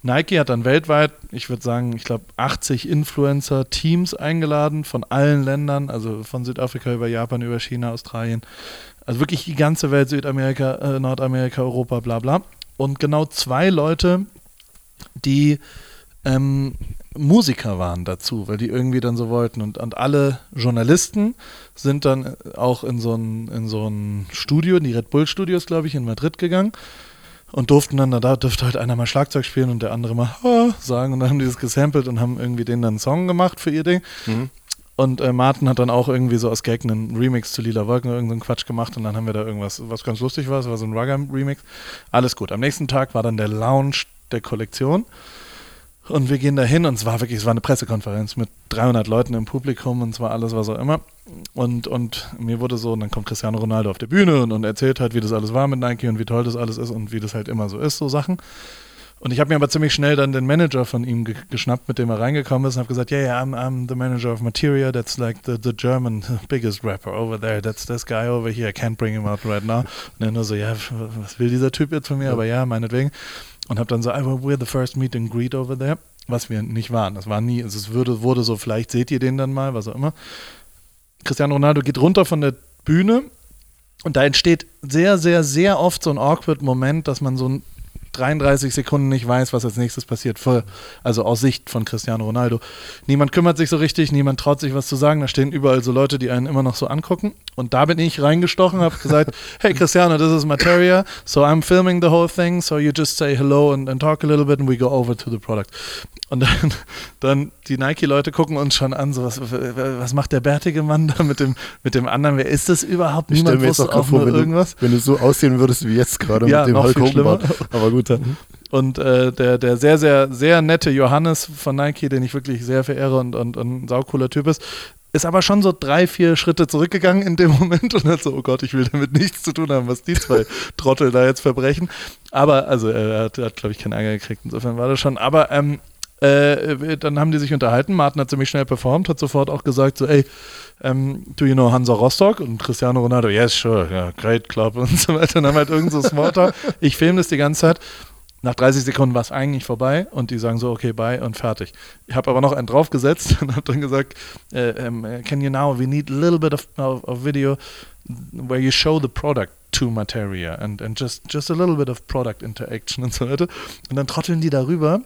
Nike hat dann weltweit, ich würde sagen, ich glaube 80 Influencer-Teams eingeladen von allen Ländern, also von Südafrika über Japan, über China, Australien, also wirklich die ganze Welt, Südamerika, äh, Nordamerika, Europa, bla bla. Und genau zwei Leute, die ähm, Musiker waren dazu, weil die irgendwie dann so wollten. Und, und alle Journalisten sind dann auch in so ein, in so Studio, in die Red Bull Studios, glaube ich, in Madrid gegangen und durften dann, da durfte halt einer mal Schlagzeug spielen und der andere mal "Ah" sagen und dann haben die das gesampelt und haben irgendwie denen dann einen Song gemacht für ihr Ding. Und äh, Martin hat dann auch irgendwie so aus Gag einen Remix zu Lila Wolken oder irgendeinen Quatsch gemacht und dann haben wir da irgendwas, was ganz lustig war, es war so ein Rugger-Remix. Alles gut. Am nächsten Tag war dann der Launch der Kollektion und wir gehen da hin und es war wirklich, es war eine Pressekonferenz mit 300 Leuten im Publikum und es war alles, was auch immer. Und, und mir wurde so, und dann kommt Cristiano Ronaldo auf die Bühne und, und erzählt halt, wie das alles war mit Nike und wie toll das alles ist und wie das halt immer so ist, so Sachen. Und ich habe mir aber ziemlich schnell dann den Manager von ihm ge geschnappt, mit dem er reingekommen ist und habe gesagt, yeah, yeah, I'm, I'm the manager of Materia, that's like the, the German biggest rapper over there, that's this guy over here, I can't bring him out right now. Und er nur so, ja, was will dieser Typ jetzt von mir? Aber ja, meinetwegen. Und habe dann so, "Ah, well, we're the first meet and greet over there, was wir nicht waren. Das war nie, also es würde, wurde so, vielleicht seht ihr den dann mal, was auch immer. Cristiano Ronaldo geht runter von der Bühne und da entsteht sehr, sehr, sehr oft so ein awkward Moment, dass man so ein 33 Sekunden nicht weiß, was als nächstes passiert. Voll, also aus Sicht von Cristiano Ronaldo. Niemand kümmert sich so richtig, niemand traut sich was zu sagen. Da stehen überall so Leute, die einen immer noch so angucken. Und da bin ich reingestochen, habe gesagt, hey Cristiano, this is Materia, so I'm filming the whole thing, so you just say hello and, and talk a little bit and we go over to the product. Und dann, dann die Nike-Leute gucken uns schon an, so was, was macht der bärtige Mann da mit dem, mit dem anderen? Wer ist das überhaupt? Ich Niemand wusste auch vor, nur wenn irgendwas. du, wenn du so aussehen würdest wie jetzt gerade Ja, mit dem noch Hulk viel Hogan. Aber gut, dann. Und äh, der, der sehr, sehr, sehr nette Johannes von Nike, den ich wirklich sehr verehre und, und, und ein saucooler Typ ist, ist aber schon so drei, vier Schritte zurückgegangen in dem Moment und hat so, oh Gott, ich will damit nichts zu tun haben, was die zwei Trottel da jetzt verbrechen. Aber, also er hat, hat glaube ich, keinen Ärger gekriegt, insofern war das schon. Aber ähm, äh, dann haben die sich unterhalten. Martin hat ziemlich schnell performt, hat sofort auch gesagt, so, ey, ähm, do you know Hansa Rostock? Und Cristiano Ronaldo, yes, sure, ja, great club und so weiter. Und dann halt irgend so Smalltalk. Ich filme das die ganze Zeit. Nach 30 Sekunden war es eigentlich vorbei und die sagen so, okay, bye und fertig. Ich habe aber noch einen draufgesetzt und habe dann gesagt, äh, ähm, can you now, we need a little bit of, of, of video where you show the product to Materia and, and just, just a little bit of product interaction und so weiter. Und dann trotteln die darüber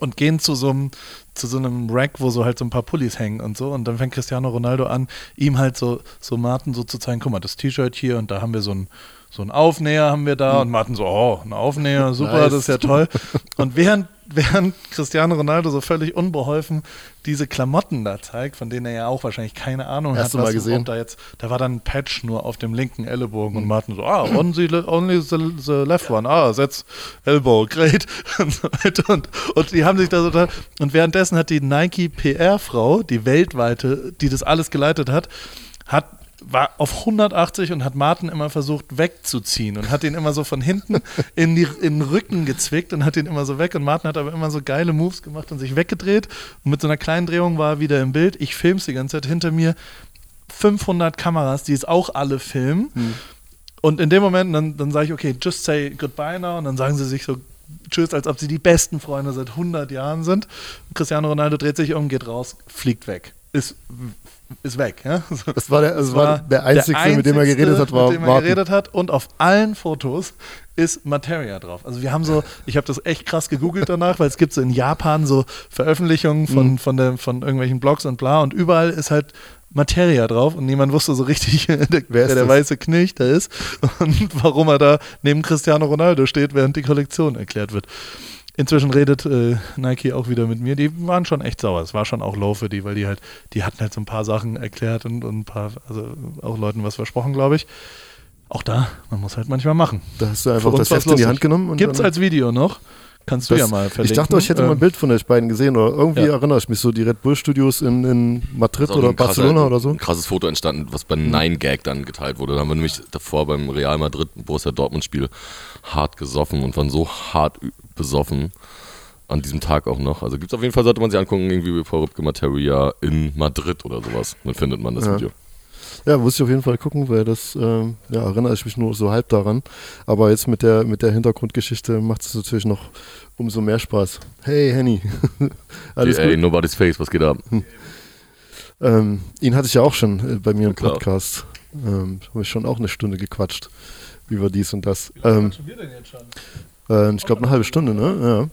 und gehen zu so einem zu so einem Rack, wo so halt so ein paar Pullis hängen und so und dann fängt Cristiano Ronaldo an, ihm halt so so Martin so zu zeigen, guck mal, das T-Shirt hier und da haben wir so ein so ein Aufnäher haben wir da und Martin so, oh, ein Aufnäher, super, Nice. das ist ja toll. Und während während Cristiano Ronaldo so völlig unbeholfen diese Klamotten da zeigt, von denen er ja auch wahrscheinlich keine Ahnung Hast du hat, mal was gesehen? da jetzt, da war dann ein Patch nur auf dem linken Ellenbogen und Martin so, ah, only, only the, the left one, ah, that's elbow, great. Und so weiter. Und, und die haben sich da so da, und währenddessen hat die Nike PR-Frau, die weltweite, die das alles geleitet hat, hat war auf 180 und hat Martin immer versucht wegzuziehen und hat ihn immer so von hinten in, die, in den Rücken gezwickt und hat ihn immer so weg und Martin hat aber immer so geile Moves gemacht und sich weggedreht und mit so einer kleinen Drehung war er wieder im Bild. Ich film's die ganze Zeit hinter mir 500 Kameras, die es auch alle filmen. Und in dem Moment, dann, dann sage ich, okay, just say goodbye now. Und dann sagen sie sich so Tschüss, als ob sie die besten Freunde seit 100 Jahren sind. Cristiano Ronaldo dreht sich um, geht raus, fliegt weg. Ist, ist weg. Ja? So. Das war der, das war der einzige, mit dem er geredet hat, war mit dem er Martin. geredet hat. Und auf allen Fotos ist Materia drauf. Also wir haben so, ich habe das echt krass gegoogelt danach, weil es gibt so in Japan so Veröffentlichungen von, Mhm. von, der, von irgendwelchen Blogs und bla und überall ist halt Materia drauf und niemand wusste so richtig, der, wer der das? weiße Knilch da ist und warum er da neben Cristiano Ronaldo steht, während die Kollektion erklärt wird. Inzwischen redet äh, Nike auch wieder mit mir. Die waren schon echt sauer. Es war schon auch low für die, weil die halt, die hatten halt so ein paar Sachen erklärt und, und ein paar, also auch Leuten was versprochen, glaube ich. Auch da, man muss halt manchmal machen. Da hast du einfach das Heft in die. Hand genommen. Und Gibt's dann- als Video noch? Kannst du das, ja mal verlinken. Ich dachte, ich hätte mal ein Ähm, Bild von euch beiden gesehen oder irgendwie Ja. erinnere ich mich so die Red Bull Studios in, in Madrid oder krasser- Barcelona oder so. Ein krasses Foto entstanden, was bei Mhm. Nine Gag dann geteilt wurde. Da haben wir nämlich davor beim Real Madrid Borussia Dortmund Spiel hart gesoffen und waren so hart besoffen an diesem Tag auch noch. Also gibt es auf jeden Fall, sollte man sich angucken, irgendwie Paul Rübke Materia in Madrid oder sowas. Dann findet man das Ja. Video. Ja, muss ich auf jeden Fall gucken, weil das, ähm, ja, erinnere ich mich nur so halb daran. Aber jetzt mit der, mit der Hintergrundgeschichte macht es natürlich noch umso mehr Spaß. Hey, Henny. Alles Ey, gut? nobody's face, was geht ab? Ähm, ihn hatte ich ja auch schon äh, bei mir im Klar. Podcast. Ähm, habe ich schon auch eine Stunde gequatscht über dies und das. Ähm, äh, ich glaube eine halbe Stunde, ne?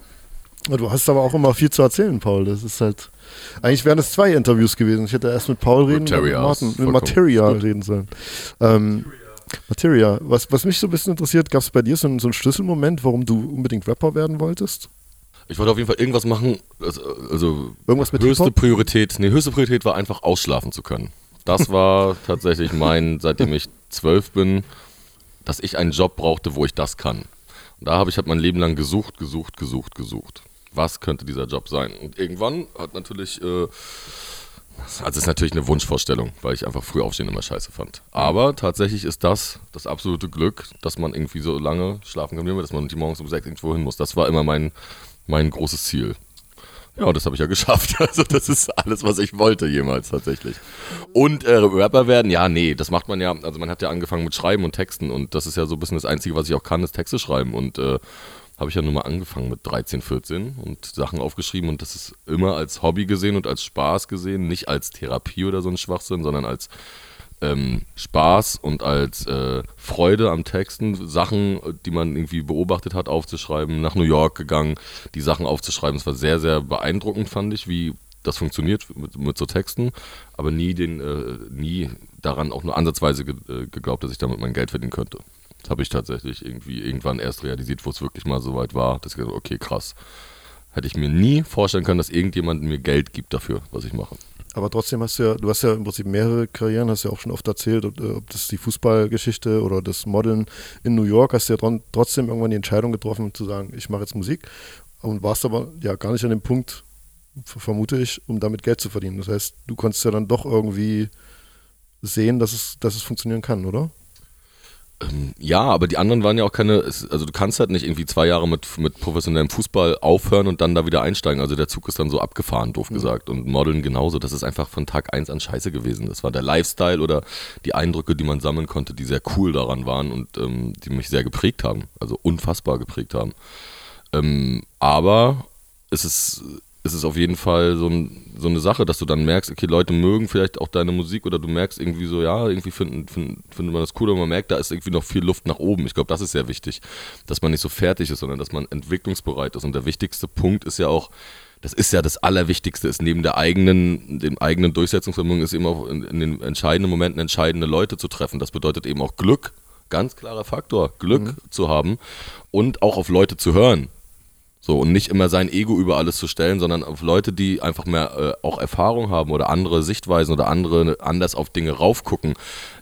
Ja. Du hast aber auch immer viel zu erzählen, Paul. Das ist halt. Eigentlich wären es zwei Interviews gewesen. Ich hätte erst mit Paul reden und mit Martin, mit Materia reden sollen. Ähm, Materia, was, was mich so ein bisschen interessiert, gab es bei dir so einen, so einen Schlüsselmoment, warum du unbedingt Rapper werden wolltest? Ich wollte auf jeden Fall irgendwas machen, also, also Irgendwas mit höchste? Priorität, nee, höchste Priorität war einfach ausschlafen zu können. Das war tatsächlich mein, seitdem ich zwölf bin, dass ich einen Job brauchte, wo ich das kann. Und da habe ich halt mein Leben lang gesucht, gesucht, gesucht, gesucht. Was könnte dieser Job sein? Und irgendwann hat natürlich, äh, also es ist natürlich eine Wunschvorstellung, weil ich einfach früh aufstehen immer scheiße fand. Aber tatsächlich ist das das absolute Glück, dass man irgendwie so lange schlafen kann, dass man nicht morgens um sechs irgendwo hin muss. Das war immer mein, mein großes Ziel. Ja, das habe ich ja geschafft. Also das ist alles, was ich wollte jemals tatsächlich. Und äh, Rapper werden, ja, nee, das macht man ja, also man hat ja angefangen mit Schreiben und Texten und das ist ja so ein bisschen das Einzige, was ich auch kann, ist Texte schreiben und äh, habe ich ja nur mal angefangen mit 13, 14 und Sachen aufgeschrieben und das ist immer als Hobby gesehen und als Spaß gesehen, nicht als Therapie oder so ein Schwachsinn, sondern als ähm, Spaß und als äh, Freude am Texten, Sachen, die man irgendwie beobachtet hat, aufzuschreiben, nach New York gegangen, die Sachen aufzuschreiben. Es war sehr, sehr beeindruckend, fand ich, wie das funktioniert mit, mit so Texten, aber nie den, äh, nie daran auch nur ansatzweise ge äh, geglaubt, dass ich damit mein Geld verdienen könnte. Das habe ich tatsächlich irgendwie irgendwann erst realisiert, wo es wirklich mal so weit war, dass ich gesagt okay, krass. Hätte ich mir nie vorstellen können, dass irgendjemand mir Geld gibt dafür, was ich mache. Aber trotzdem hast du ja, du hast ja im Prinzip mehrere Karrieren, hast ja auch schon oft erzählt, ob, äh, ob das die Fußballgeschichte oder das Modeln in New York, hast du ja trotzdem irgendwann die Entscheidung getroffen zu sagen, ich mache jetzt Musik und warst aber ja gar nicht an dem Punkt, ver- vermute ich, um damit Geld zu verdienen. Das heißt, du konntest ja dann doch irgendwie sehen, dass es, dass es funktionieren kann, oder? Ähm, Ja, aber die anderen waren ja auch keine, also du kannst halt nicht irgendwie zwei Jahre mit, mit professionellem Fußball aufhören und dann da wieder einsteigen. Also der Zug ist dann so abgefahren, doof gesagt. Und Modeln genauso. Das ist einfach von Tag eins an scheiße gewesen. Das war der Lifestyle oder die Eindrücke, die man sammeln konnte, die sehr cool daran waren und ähm, die mich sehr geprägt haben. Also unfassbar geprägt haben. Ähm, aber es ist, es ist auf jeden Fall so, ein, so eine Sache, dass du dann merkst, okay, Leute mögen vielleicht auch deine Musik oder du merkst irgendwie so, ja, irgendwie finden, finden, findet man das cool, aber man merkt, da ist irgendwie noch viel Luft nach oben. Ich glaube, das ist sehr wichtig, dass man nicht so fertig ist, sondern dass man entwicklungsbereit ist. Und der wichtigste Punkt ist ja auch, das ist ja das Allerwichtigste, ist neben der eigenen, dem eigenen Durchsetzungsvermögen, ist eben auch in, in den entscheidenden Momenten entscheidende Leute zu treffen. Das bedeutet eben auch Glück, ganz klarer Faktor, Glück zu haben und auch auf Leute zu hören. So, und nicht immer sein Ego über alles zu stellen, sondern auf Leute, die einfach mehr äh, auch Erfahrung haben oder andere Sichtweisen oder andere anders auf Dinge raufgucken,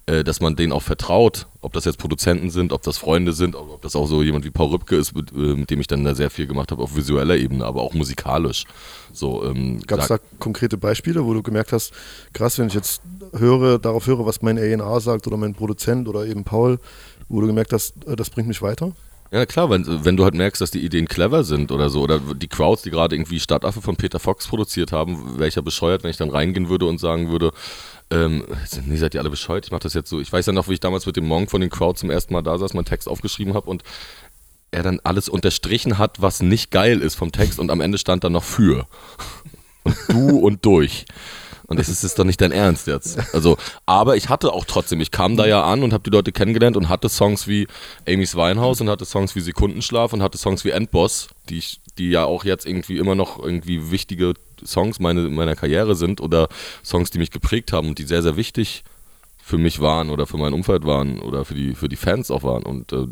äh, dass man denen auch vertraut, ob das jetzt Produzenten sind, ob das Freunde sind, ob das auch so jemand wie Paul Rübke ist, mit, äh, mit dem ich dann da sehr viel gemacht habe, auf visueller Ebene, aber auch musikalisch. So, ähm, Gab es da konkrete Beispiele, wo du gemerkt hast, krass, wenn ich jetzt höre, darauf höre, was mein A&R sagt oder mein Produzent oder eben Paul, wo du gemerkt hast, äh, das bringt mich weiter? Ja, klar, wenn, wenn du halt merkst, dass die Ideen clever sind oder so, oder die Crowds, die gerade irgendwie Stadtaffe von Peter Fox produziert haben, welcher bescheuert, wenn ich dann reingehen würde und sagen würde, ähm, nee, seid ihr alle bescheuert? Ich mache das jetzt so. Ich weiß ja noch, wie ich damals mit dem Monk von den Crowd zum ersten Mal da saß, meinen Text aufgeschrieben habe und er dann alles unterstrichen hat, was nicht geil ist vom Text und am Ende stand dann noch für. Und du und durch. Und das ist, ist doch nicht dein Ernst jetzt. Also, aber ich hatte auch trotzdem, ich kam da ja an und habe die Leute kennengelernt und hatte Songs wie Amy's Weinhaus und hatte Songs wie Sekundenschlaf und hatte Songs wie Endboss, die ich, die ja auch jetzt irgendwie immer noch irgendwie wichtige Songs meine, meiner Karriere sind oder Songs, die mich geprägt haben und die sehr, sehr wichtig für mich waren oder für mein Umfeld waren oder für die, für die Fans auch waren. Und äh,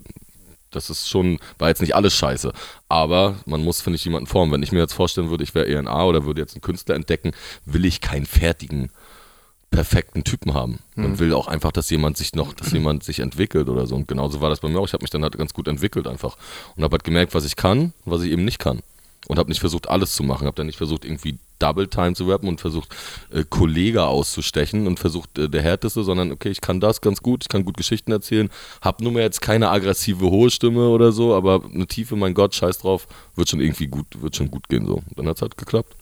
das ist schon, war jetzt nicht alles scheiße. Aber man muss, finde ich, jemanden formen. Wenn ich mir jetzt vorstellen würde, ich wäre ENA oder würde jetzt einen Künstler entdecken, will ich keinen fertigen, perfekten Typen haben. Man will auch einfach, dass jemand sich noch, dass jemand sich entwickelt oder so. Und genauso war das bei mir auch. Ich habe mich dann halt ganz gut entwickelt einfach. Und habe halt gemerkt, was ich kann und was ich eben nicht kann. Und habe nicht versucht, alles zu machen. Habe dann nicht versucht, irgendwie Double Time zu rappen und versucht, äh, Kollege auszustechen und versucht, äh, der Härteste, sondern okay, ich kann das ganz gut, ich kann gut Geschichten erzählen, habe nur mehr jetzt keine aggressive hohe Stimme oder so, aber eine tiefe, mein Gott, scheiß drauf, wird schon irgendwie gut, wird schon gut gehen so. Und dann hat es halt geklappt.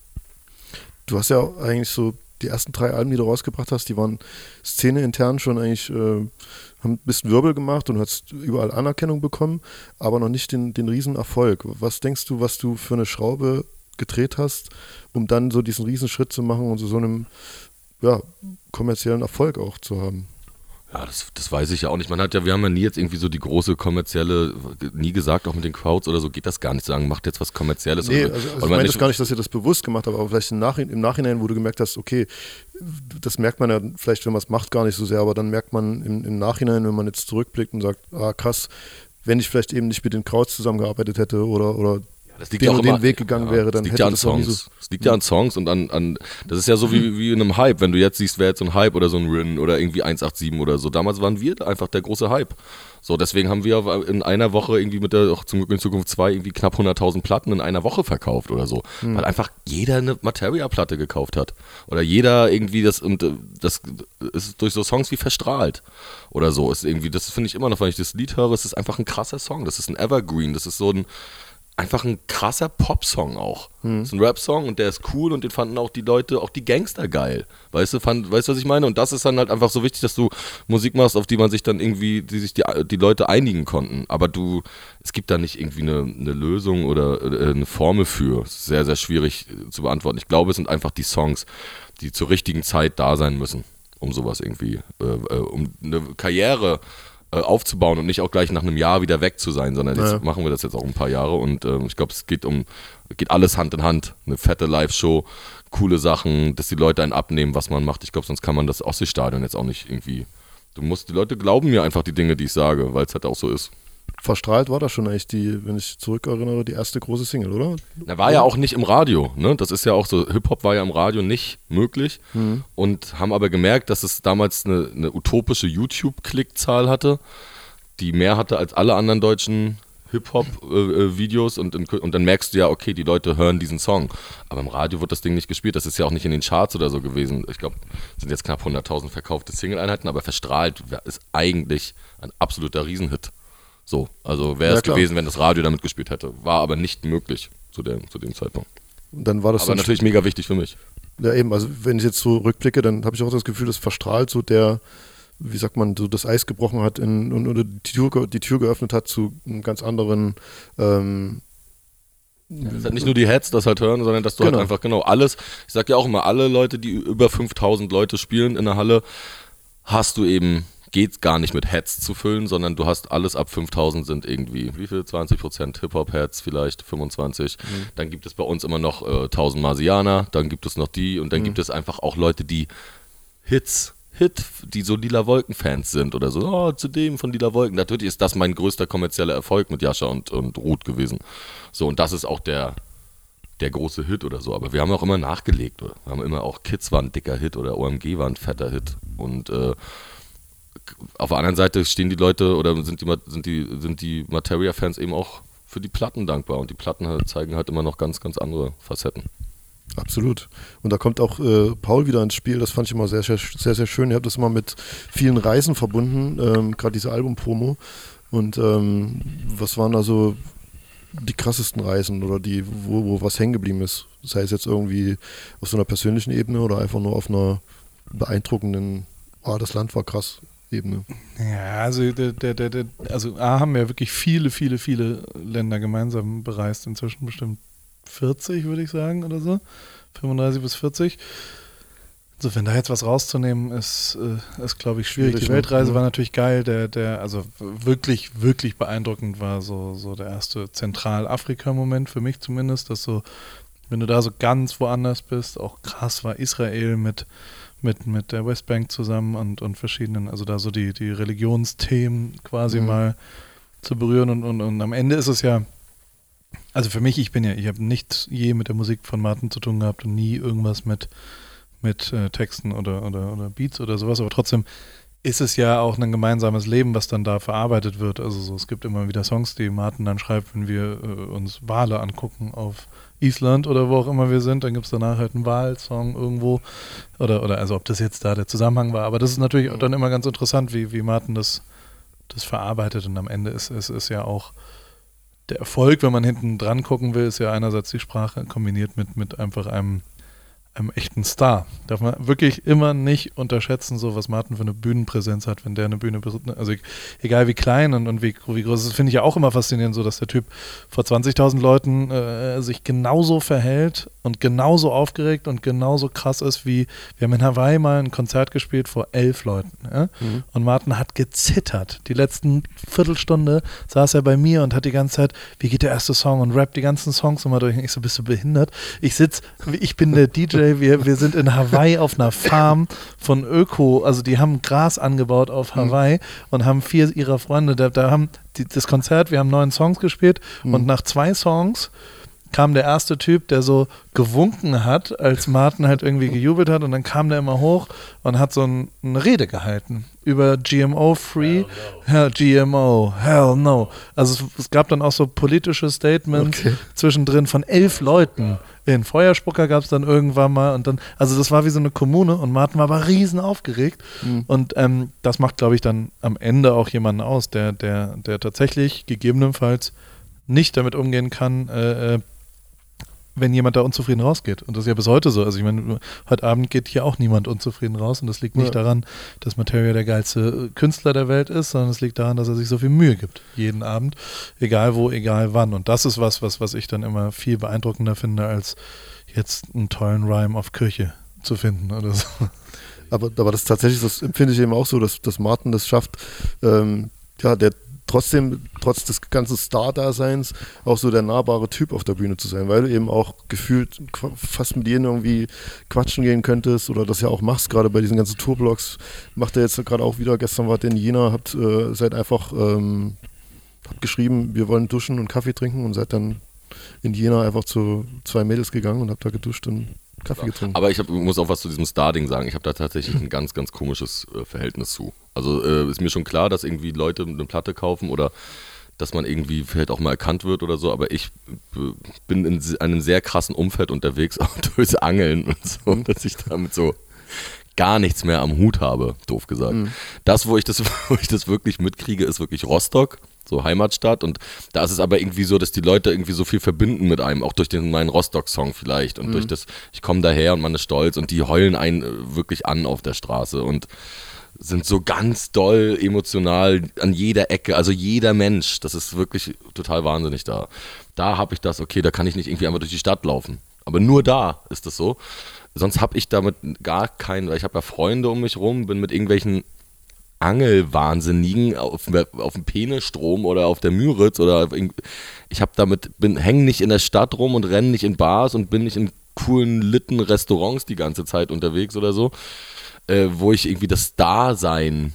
Du hast ja eigentlich so die ersten drei Alben, die du rausgebracht hast, die waren szeneintern schon eigentlich, äh, haben ein bisschen Wirbel gemacht und hast überall Anerkennung bekommen, aber noch nicht den, den riesen Erfolg. Was denkst du, was du für eine Schraube gedreht hast, um dann so diesen riesen Schritt zu machen und so, so einem ja, kommerziellen Erfolg auch zu haben? Ja, das, das weiß ich ja auch nicht. Man hat ja, wir haben ja nie jetzt irgendwie so die große kommerzielle, nie gesagt, auch mit den Crowds oder so geht das gar nicht sagen, macht jetzt was Kommerzielles. Nee, oder, also, also ich meine das gar nicht, dass ihr das bewusst gemacht habt, aber vielleicht im Nachhinein, im Nachhinein, wo du gemerkt hast, okay, das merkt man ja vielleicht, wenn man es macht, gar nicht so sehr, aber dann merkt man im, im Nachhinein, wenn man jetzt zurückblickt und sagt, ah krass, wenn ich vielleicht eben nicht mit den Crowds zusammengearbeitet hätte oder, oder das liegt den ja auch immer, den Weg gegangen wäre, dann liegt hätte ja an das Songs. so- Es liegt ja an Songs und an, an das ist ja so wie, wie in einem Hype. Wenn du jetzt siehst, wer jetzt so ein Hype oder so ein Rin oder irgendwie 187 oder so. Damals waren wir einfach der große Hype. So, deswegen haben wir in einer Woche irgendwie mit der, auch zum Glück in Zukunft 2 irgendwie knapp 100.000 Platten in einer Woche verkauft oder so. Hm. Weil einfach jeder eine Materia-Platte gekauft hat. Oder jeder irgendwie das, und äh, das ist durch so Songs wie verstrahlt oder so. Ist irgendwie, das finde ich immer noch, wenn ich das Lied höre, es ist einfach ein krasser Song. Das ist ein Evergreen. Das ist so ein, einfach ein krasser Pop-Song auch. Hm. Das ist ein Rap-Song und der ist cool und den fanden auch die Leute, auch die Gangster geil. Weißt du, fand, weißt du, was ich meine? Und das ist dann halt einfach so wichtig, dass du Musik machst, auf die man sich dann irgendwie, die sich die, die Leute einigen konnten. Aber du, es gibt da nicht irgendwie eine, eine Lösung oder äh, eine Formel für. Sehr, sehr schwierig äh, zu beantworten. Ich glaube, es sind einfach die Songs, die zur richtigen Zeit da sein müssen, um sowas irgendwie, äh, äh, um eine Karriere äh, aufzubauen und nicht auch gleich nach einem Jahr wieder weg zu sein, sondern jetzt Ja. machen wir das jetzt auch ein paar Jahre und ähm, ich glaube, es geht um, geht alles Hand in Hand. Eine fette Live-Show, coole Sachen, dass die Leute einen abnehmen, was man macht. Ich glaube, sonst kann man das Ostseestadion jetzt auch nicht irgendwie. Du musst, die Leute glauben mir einfach die Dinge, die ich sage, weil es halt auch so ist. Verstrahlt war das schon eigentlich die, wenn ich zurückerinnere, die erste große Single, oder? Er war ja auch nicht im Radio, ne? Das ist ja auch so, Hip-Hop war ja im Radio nicht möglich und haben aber gemerkt, dass es damals eine, eine utopische YouTube-Klickzahl hatte, die mehr hatte als alle anderen deutschen Hip-Hop-Videos und, in- und dann merkst du ja, okay, die Leute hören diesen Song. Aber im Radio wird das Ding nicht gespielt, das ist ja auch nicht in den Charts oder so gewesen. Ich glaube, es sind jetzt knapp 100.000 verkaufte Single-Einheiten, aber verstrahlt ist eigentlich ein absoluter Riesenhit. So, also wäre Ja, es klar. gewesen, wenn das Radio damit gespielt hätte. War aber nicht möglich zu dem, zu dem Zeitpunkt. Und dann war das Aber natürlich mega wichtig für mich. Ja, eben, also wenn ich jetzt so rückblicke, dann habe ich auch das Gefühl, dass verstrahlt so der, wie sagt man, so das Eis gebrochen hat in, und, oder die Tür, die Tür geöffnet hat zu einem ganz anderen ähm, Das ist halt nicht nur die Heads das halt hören, sondern dass du Genau. halt einfach genau alles, ich sag ja auch immer, alle Leute, die über 5000 Leute spielen in der Halle, hast du eben, geht gar nicht mit Heads zu füllen, sondern du hast alles ab 5000 sind irgendwie, wie viel? 20 Prozent Hip-Hop-Heads vielleicht, 25. Dann gibt es bei uns immer noch äh, 1000 Marsianer, dann gibt es noch die und dann gibt es einfach auch Leute, die Hits, Hit, die so Lila Wolken-Fans sind oder so, oh, zu dem von Lila Wolken. Natürlich ist das mein größter kommerzieller Erfolg mit Jascha und, und Ruth gewesen. So, und das ist auch der, der große Hit oder so. Aber wir haben auch immer nachgelegt. Oder? Wir haben immer auch Kids war ein dicker Hit oder OMG war ein fetter Hit. Und äh, auf der anderen Seite stehen die Leute oder sind die, sind die, sind die Materia-Fans eben auch für die Platten dankbar. Und die Platten halt zeigen halt immer noch ganz, ganz andere Facetten. Absolut. Und da kommt auch äh, Paul wieder ins Spiel. Das fand ich immer sehr, sehr, sehr, sehr schön. Ihr habt das immer mit vielen Reisen verbunden, ähm, gerade diese Album-Promo. Und ähm, was waren da so die krassesten Reisen oder die, wo, wo was hängen geblieben ist? Sei es jetzt irgendwie auf so einer persönlichen Ebene oder einfach nur auf einer beeindruckenden, ah, das Land war krass, Ebene. Ja, also, der, der, der, also A haben wir wirklich viele, viele, viele Länder gemeinsam bereist. Inzwischen bestimmt 40, würde ich sagen, oder so. 35 bis 40. Insofern da jetzt was rauszunehmen, ist, äh, ist glaube ich, schwierig. Die ne? Weltreise Mhm. war natürlich geil. Der, der, also wirklich, wirklich beeindruckend war so, so der erste Zentralafrika-Moment für mich zumindest, dass so, wenn du da so ganz woanders bist, auch krass war Israel mit, mit, mit der Westbank zusammen und, und verschiedenen, also da so die, die Religionsthemen quasi Mhm. mal zu berühren und, und, und am Ende ist es ja, also für mich, ich bin ja, ich habe nicht je mit der Musik von Martin zu tun gehabt und nie irgendwas mit, mit äh, Texten oder, oder, oder Beats oder sowas, aber trotzdem ist es ja auch ein gemeinsames Leben, was dann da verarbeitet wird. Also so, es gibt immer wieder Songs, die Martin dann schreibt, wenn wir äh, uns Wale angucken auf Island oder wo auch immer wir sind, dann gibt es danach halt einen Wahlsong irgendwo. Oder, oder also ob das jetzt da der Zusammenhang war. Aber das ist natürlich dann immer ganz interessant, wie, wie Martin das, das verarbeitet. Und am Ende ist es ist ja auch der Erfolg, wenn man hinten dran gucken will, ist ja einerseits die Sprache kombiniert mit, mit einfach einem, einem echten Star. Darf man wirklich immer nicht unterschätzen, so was Martin für eine Bühnenpräsenz hat, wenn der eine Bühne betritt. Also e- egal wie klein und, und wie, wie groß, das finde ich ja auch immer faszinierend, so dass der Typ vor 20.000 Leuten äh, sich genauso verhält und genauso aufgeregt und genauso krass ist wie, wir haben in Hawaii mal ein Konzert gespielt vor elf Leuten. Ja? Und Martin hat gezittert. Die letzten Viertelstunde saß er bei mir und hat die ganze Zeit, wie geht der erste Song und rappt die ganzen Songs immer durch. Ich so, bist du behindert? Ich sitz, ich bin der DJ, wir, wir sind in Hawaii auf einer Farm von Öko, also die haben Gras angebaut auf Hawaii und haben vier ihrer Freunde, da, da haben die, das Konzert, wir haben neun Songs gespielt und nach zwei Songs kam der erste Typ, der so gewunken hat, als Martin halt irgendwie gejubelt hat und dann kam der immer hoch und hat so ein, eine Rede gehalten über GMO-Free. Hell, GMO, hell no. Also es, es gab dann auch so politische Statements Okay. zwischendrin von elf Leuten. Den Feuerspucker gab es dann irgendwann mal und dann, also das war wie so eine Kommune und Martin war aber riesen aufgeregt und ähm, das macht, glaube ich, dann am Ende auch jemanden aus, der, der, der tatsächlich gegebenenfalls nicht damit umgehen kann, äh, äh, wenn jemand da unzufrieden rausgeht. Und das ist ja bis heute so. Also ich meine, heute Abend geht hier auch niemand unzufrieden raus und das liegt nicht Ja. daran, dass Materia der geilste äh, Künstler der Welt ist, sondern es liegt daran, dass er sich so viel Mühe gibt. Jeden Abend, egal wo, egal wann. Und das ist was, was, was ich dann immer viel beeindruckender finde, als jetzt einen tollen Rhyme auf Kirche zu finden oder so. Aber, aber das tatsächlich, das empfinde ich eben auch so, dass, dass Martin das schafft, ähm, ja, der trotzdem, trotz des ganzen Star-Daseins, auch so der nahbare Typ auf der Bühne zu sein, weil du eben auch gefühlt fast mit jedem irgendwie quatschen gehen könntest oder das ja auch machst, gerade bei diesen ganzen Tourblogs, macht er jetzt gerade auch wieder, gestern wart ihr in Jena, habt, äh, seid einfach, ähm, habt geschrieben, wir wollen duschen und Kaffee trinken und seid dann in Jena einfach zu zwei Mädels gegangen und habt da geduscht und Kaffee getrunken. Aber ich hab, muss auch was zu diesem Star-Ding sagen. Ich habe da tatsächlich ein ganz, ganz komisches äh, Verhältnis zu. Also äh, ist mir schon klar, dass irgendwie Leute eine Platte kaufen oder dass man irgendwie vielleicht auch mal erkannt wird oder so, aber ich äh, bin in einem sehr krassen Umfeld unterwegs, auch durchs Angeln und so, dass ich damit so gar nichts mehr am Hut habe, doof gesagt. Das, wo ich das, wo ich das wirklich mitkriege, ist wirklich Rostock, so Heimatstadt. Und da ist es aber irgendwie so, dass die Leute irgendwie so viel verbinden mit einem, auch durch den meinen Rostock-Song vielleicht. Und durch das, ich komme daher und man ist stolz und die heulen einen äh, wirklich an auf der Straße und sind so ganz doll emotional an jeder Ecke, also jeder Mensch, das ist wirklich total wahnsinnig da. Da habe ich das, okay, da kann ich nicht irgendwie einfach durch die Stadt laufen. Aber nur da ist das so. Sonst habe ich damit gar keinen, weil ich habe ja Freunde um mich rum, bin mit irgendwelchen Angelwahnsinnigen auf, auf dem Penestrom oder auf der Müritz oder ich habe damit, bin, häng nicht in der Stadt rum und renne nicht in Bars und bin nicht in coolen, litten Restaurants die ganze Zeit unterwegs oder so, äh, wo ich irgendwie das Dasein,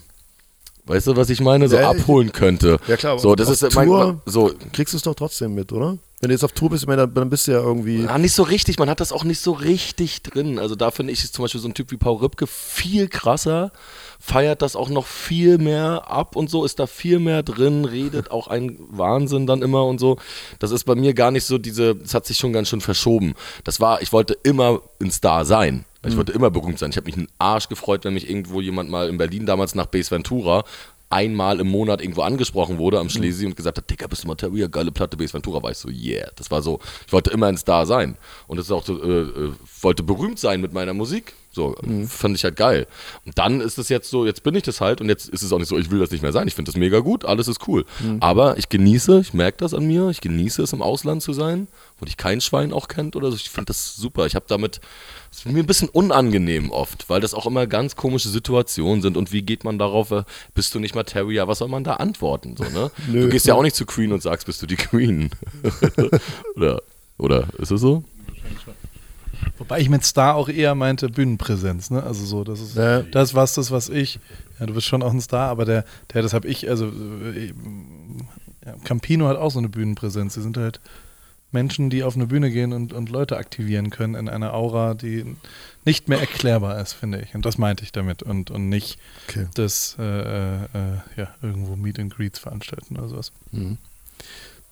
weißt du, was ich meine, so Ja, abholen könnte. Ja klar, aber so, das ist mein, Tour so, kriegst du es doch trotzdem mit, oder? Wenn du jetzt auf Tour bist, dann, bist du ja irgendwie. Ja, nicht so richtig, man hat das auch nicht so richtig drin. Also da finde ich zum Beispiel so ein Typ wie Paul Ripke viel krasser, feiert das auch noch viel mehr ab und so, ist da viel mehr drin, redet auch ein Wahnsinn dann immer und so. Das ist bei mir gar nicht so diese, das hat sich schon ganz schön verschoben. Das war, ich wollte immer ein Star sein. Ich wollte immer berühmt sein. Ich habe mich einen Arsch gefreut, wenn mich irgendwo jemand mal in Berlin damals nach Base Ventura einmal im Monat irgendwo angesprochen wurde am Schlesi und gesagt hat, Digga, bist du Materia, geile Platte, Base Ventura, war ich so, yeah. Das war so, ich wollte immer ein Star sein. Und das ist auch so, äh, äh, wollte berühmt sein mit meiner Musik. So, fand ich halt geil. Und dann ist es jetzt so, jetzt bin ich das halt und jetzt ist es auch nicht so, ich will das nicht mehr sein. Ich finde das mega gut, alles ist cool. Aber ich genieße, ich merke das an mir, ich genieße es im Ausland zu sein, wo dich kein Schwein auch kennt oder so. Ich finde das super. Ich habe damit, es ist mir ein bisschen unangenehm oft, weil das auch immer ganz komische Situationen sind und wie geht man darauf, äh, bist du nicht mal Terrier, was soll man da antworten? So, ne? Nö. du gehst ja auch nicht zu Queen und sagst, bist du die Queen? oder, oder ist es so? Wobei ich mit Star auch eher meinte Bühnenpräsenz, ne? Also so, das ist Ja. das was das was ich. Ja, du bist schon auch ein Star, aber der, der das habe ich, also äh, ja, Campino hat auch so eine Bühnenpräsenz. Sie sind halt Menschen, die auf eine Bühne gehen und, und Leute aktivieren können in einer Aura, die nicht mehr erklärbar ist, finde ich. Und das meinte ich damit und, und nicht Okay. das äh, äh, äh, ja, irgendwo Meet and Greets veranstalten oder sowas.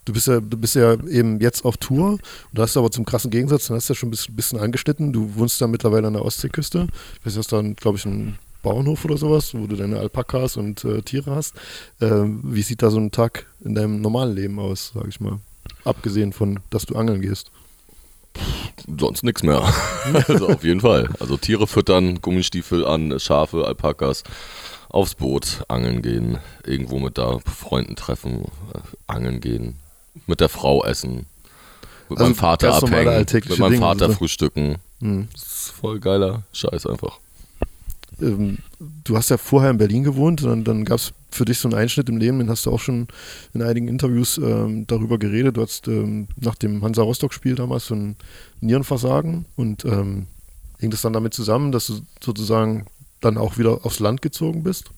Du bist ja, du bist ja eben jetzt auf Tour und du hast aber zum krassen Gegensatz, du hast ja schon ein bisschen, bisschen angeschnitten. Du wohnst da mittlerweile an der Ostseeküste. Du hast dann, glaube ich, einen Bauernhof oder sowas, wo du deine Alpakas und äh, Tiere hast. Ähm, wie sieht da so ein Tag in deinem normalen Leben aus, sage ich mal? Abgesehen von, dass du angeln gehst. sonst nichts mehr. also auf jeden Fall. Also Tiere füttern, Gummistiefel an, Schafe, Alpakas, aufs Boot, angeln gehen, irgendwo mit da Freunden treffen, äh, angeln gehen, mit der Frau essen, mit Also meinem Vater abhängen, mit meinem Dinge, Vater so. frühstücken. Mhm. Das ist voll geiler Scheiß einfach. ähm, du hast ja vorher in Berlin gewohnt, dann, dann gab es für dich so einen Einschnitt im Leben, den hast du auch schon in einigen Interviews ähm, darüber geredet. Du hattest ähm, nach dem Hansa Rostock-Spiel damals so ein Nierenversagen und ähm, hing das dann damit zusammen, dass du sozusagen dann auch wieder aufs Land gezogen bist?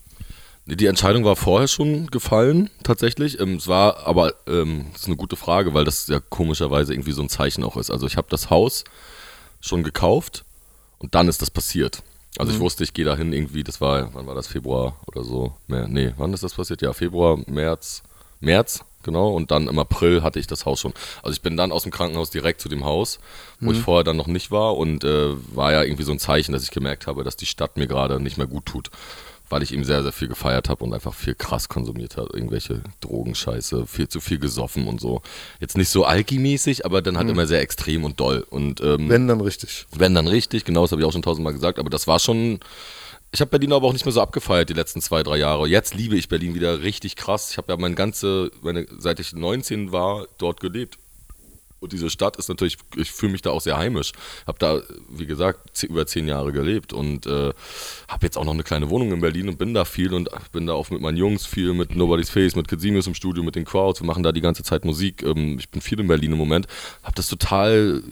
Die Entscheidung war vorher schon gefallen, tatsächlich. Ähm, es war aber, ähm, das ist eine gute Frage, weil das ja komischerweise irgendwie so ein Zeichen auch ist. Also ich habe das Haus schon gekauft und dann ist das passiert. Also ich wusste, ich gehe dahin irgendwie, das war, wann war das, Februar oder so? Nee, wann ist das passiert? Ja, Februar, März, März, genau. Und dann im April hatte ich das Haus schon. Also ich bin dann aus dem Krankenhaus direkt zu dem Haus, wo ich vorher dann noch nicht war und äh, war ja irgendwie so ein Zeichen, dass ich gemerkt habe, dass die Stadt mir gerade nicht mehr gut tut weil ich ihm sehr, sehr viel gefeiert habe und einfach viel krass konsumiert habe. Irgendwelche Drogenscheiße, viel zu viel gesoffen und so. Jetzt nicht so alkimäßig, aber dann halt immer sehr extrem und doll. Und ähm, Wenn dann richtig. wenn dann richtig, genau, das habe ich auch schon tausendmal gesagt, aber das war schon. Ich habe Berlin aber auch nicht mehr so abgefeiert die letzten zwei, drei Jahre. Jetzt liebe ich Berlin wieder richtig krass. Ich habe ja meine ganze, meine, seit ich 19 war, dort gelebt. Und diese Stadt ist natürlich, ich fühle mich da auch sehr heimisch. Habe da, wie gesagt, über zehn Jahre gelebt und äh, habe jetzt auch noch eine kleine Wohnung in Berlin und bin da viel und bin da auch mit meinen Jungs viel, mit Nobody's Face, mit Kazimius im Studio, mit den Crowds. Wir machen da die ganze Zeit Musik. Ähm, ich bin viel in Berlin im Moment. Habe das total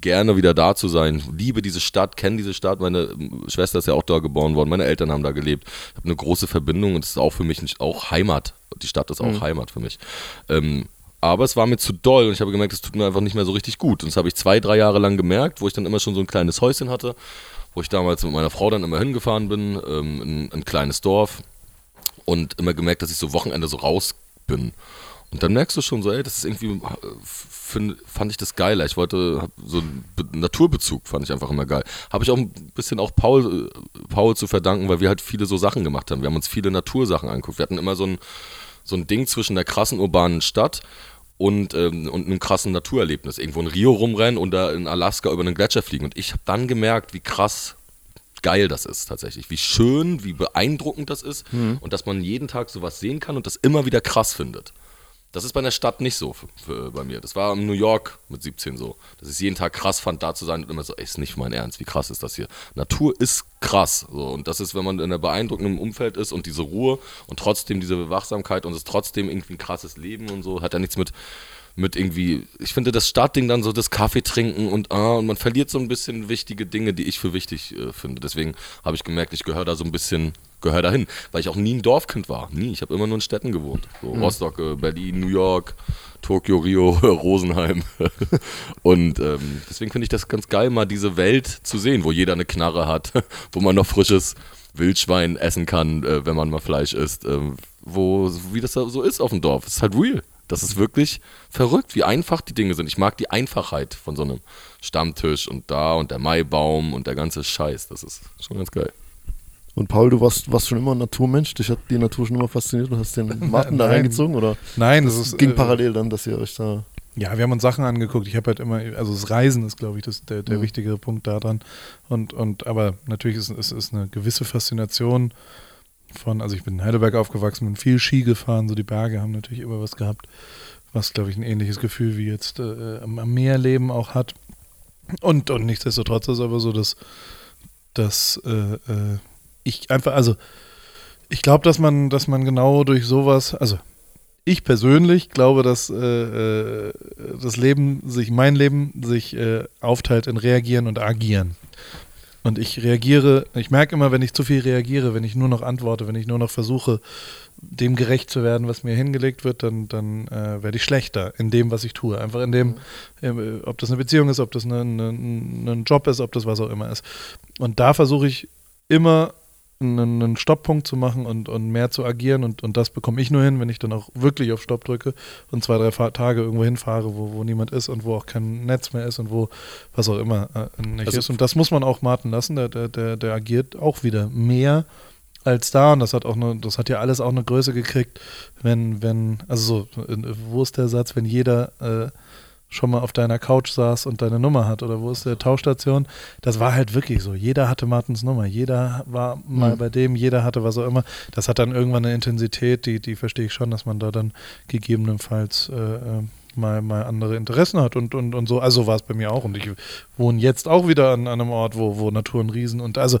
gerne wieder da zu sein. Liebe diese Stadt, kenne diese Stadt. Meine ähm, Schwester ist ja auch da geboren worden. Meine Eltern haben da gelebt. Ich habe eine große Verbindung und es ist auch für mich auch Heimat. Die Stadt ist auch Heimat für mich. Ähm, aber es war mir zu doll und ich habe gemerkt, es tut mir einfach nicht mehr so richtig gut. Und das habe ich zwei, drei Jahre lang gemerkt, wo ich dann immer schon so ein kleines Häuschen hatte, wo ich damals mit meiner Frau dann immer hingefahren bin, ähm, in ein kleines Dorf und immer gemerkt, dass ich so Wochenende so raus bin. Und dann merkst du schon so, ey, das ist irgendwie, äh, find, fand ich das geiler. Ich wollte, so einen Be Naturbezug fand ich einfach immer geil. Habe ich auch ein bisschen auch Paul, äh, Paul zu verdanken, weil wir halt viele so Sachen gemacht haben. Wir haben uns viele Natursachen angeguckt. Wir hatten immer so ein, so ein Ding zwischen der krassen urbanen Stadt und, ähm, und einem krassen Naturerlebnis. Irgendwo in Rio rumrennen und da in Alaska über einen Gletscher fliegen. Und ich habe dann gemerkt, wie krass geil das ist tatsächlich. Wie schön, wie beeindruckend das ist und dass man jeden Tag sowas sehen kann und das immer wieder krass findet. Das ist bei der Stadt nicht so für, für, bei mir. Das war in New York mit 17 so. Dass ich es jeden Tag krass fand, da zu sein und immer so, ey, ist nicht mein Ernst, wie krass ist das hier. Natur ist krass. So. Und das ist, wenn man in einem beeindruckenden Umfeld ist und diese Ruhe und trotzdem diese Wachsamkeit und es trotzdem irgendwie ein krasses Leben und so, hat ja nichts mit, mit irgendwie, ich finde das Stadtding dann so das Kaffee trinken und ah, und man verliert so ein bisschen wichtige Dinge, die ich für wichtig äh, finde. Deswegen habe ich gemerkt, ich gehöre da so ein bisschen, gehöre dahin, weil ich auch nie ein Dorfkind war. Nie. Ich habe immer nur in Städten gewohnt. So Rostock, äh, Berlin, New York, Tokio, Rio, Rosenheim. und ähm, deswegen finde ich das ganz geil, mal diese Welt zu sehen, wo jeder eine Knarre hat, wo man noch frisches Wildschwein essen kann, äh, wenn man mal Fleisch isst. ähm, wo, wie das da so ist auf dem Dorf. Es ist halt real. Das ist wirklich verrückt, wie einfach die Dinge sind. Ich mag die Einfachheit von so einem Stammtisch und da und der Maibaum und der ganze Scheiß. Das ist schon ganz geil. Und Paul, du warst, warst schon immer ein Naturmensch, dich hat die Natur schon immer fasziniert und hast den Martin da reingezogen oder Nein, das ist ging äh, parallel dann, dass ihr euch da Ja, wir haben uns Sachen angeguckt. Ich habe halt immer, also das Reisen ist, glaube ich, das, der, der Mhm. wichtigere Punkt daran. Und, und aber natürlich ist es ist eine gewisse Faszination von, also ich bin in Heidelberg aufgewachsen, bin viel Ski gefahren, so die Berge haben natürlich immer was gehabt, was, glaube ich, ein ähnliches Gefühl wie jetzt äh, am, am Meerleben auch hat. Und, und nichtsdestotrotz ist aber so, dass, dass äh, äh, ich einfach, also ich glaube, dass man, dass man genau durch sowas, also ich persönlich glaube, dass äh, äh, das Leben sich, mein Leben sich äh, aufteilt in reagieren und agieren. Und ich reagiere, ich merke immer, wenn ich zu viel reagiere, wenn ich nur noch antworte, wenn ich nur noch versuche, dem gerecht zu werden, was mir hingelegt wird, dann, dann äh, werde ich schlechter in dem, was ich tue. Einfach in dem, äh, ob das eine Beziehung ist, ob das ein Job ist, ob das was auch immer ist. Und da versuche ich immer einen, einen Stopppunkt zu machen und, und mehr zu agieren. Und, und das bekomme ich nur hin, wenn ich dann auch wirklich auf Stopp drücke und zwei, drei Fahr Tage irgendwo hinfahre, wo, wo niemand ist und wo auch kein Netz mehr ist und wo was auch immer äh, nicht Also- ist. Und das muss man auch Martin lassen, der, der, der, der agiert auch wieder mehr als da. Und das hat auch eine, das hat ja alles auch eine Größe gekriegt, wenn, wenn, also so, wo ist der Satz, wenn jeder äh, schon mal auf deiner Couch saß und deine Nummer hat oder wo ist der Tauschstation? Das war halt wirklich so. Jeder hatte Martins Nummer, jeder war mal Mhm. bei dem, jeder hatte was auch immer. Das hat dann irgendwann eine Intensität, die, die verstehe ich schon, dass man da dann gegebenenfalls äh, äh, mal, mal andere Interessen hat und, und, und so. Also war es bei mir auch und ich wohne jetzt auch wieder an, an einem Ort, wo, wo Natur und Riesen und also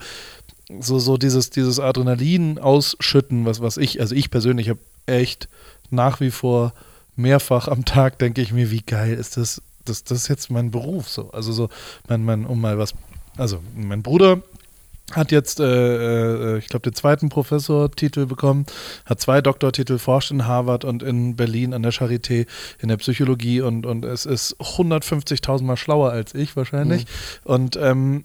so, so dieses, dieses Adrenalin ausschütten, was, was ich, also ich persönlich habe echt nach wie vor mehrfach am Tag denke ich mir, wie geil ist das, das, das ist jetzt mein Beruf so. Also so, mein, mein, um mal was, also mein Bruder hat jetzt, äh, äh, ich glaube, den zweiten Professortitel bekommen, hat zwei Doktortitel, forscht in Harvard und in Berlin an der Charité in der Psychologie und, und es ist 150.000 Mal schlauer als ich wahrscheinlich. Und, ähm,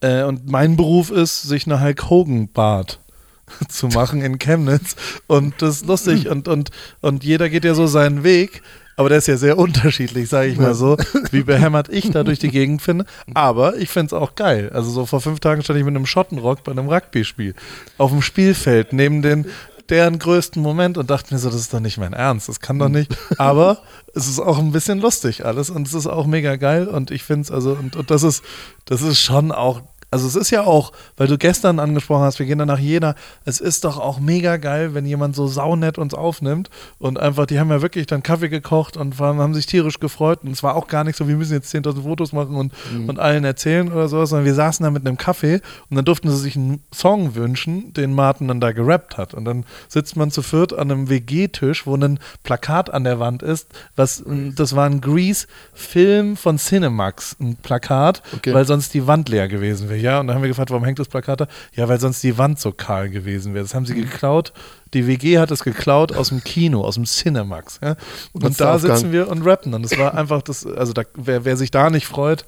äh, und mein Beruf ist, sich eine Hulk Hogan Bart zu machen in Chemnitz. Und das ist lustig. Und, und, und jeder geht ja so seinen Weg, aber der ist ja sehr unterschiedlich, sage ich mal so, wie behämmert ich da durch die Gegend finde, aber ich finde es auch geil. Also so vor fünf Tagen stand ich mit einem Schottenrock bei einem Rugby-Spiel auf dem Spielfeld neben den deren größten Moment und dachte mir so, das ist doch nicht mein Ernst, das kann doch nicht. Aber es ist auch ein bisschen lustig alles und es ist auch mega geil und ich finde es also und, und das ist das ist schon auch also es ist ja auch, weil du gestern angesprochen hast, wir gehen dann nach Jena, es ist doch auch mega geil, wenn jemand so saunett uns aufnimmt und einfach, die haben ja wirklich dann Kaffee gekocht und waren, haben sich tierisch gefreut und es war auch gar nicht so, wir müssen jetzt 10.000 Fotos machen und, und allen erzählen oder sowas, sondern wir saßen da mit einem Kaffee und dann durften sie sich einen Song wünschen, den Martin dann da gerappt hat und dann sitzt man zu viert an einem WG-Tisch, wo ein Plakat an der Wand ist, was, das war ein Grease-Film von Cinemax, ein Plakat, Okay. weil sonst die Wand leer gewesen wäre. Ja, und dann haben wir gefragt, warum hängt das Plakat da? Ja, weil sonst die Wand so kahl gewesen wäre. Das haben sie Mhm. geklaut. Die WG hat es geklaut aus dem Kino, aus dem Cinemax. Ja? Und, hat's da sitzen wir und rappen. Und das war einfach das, also da, wer, wer sich da nicht freut,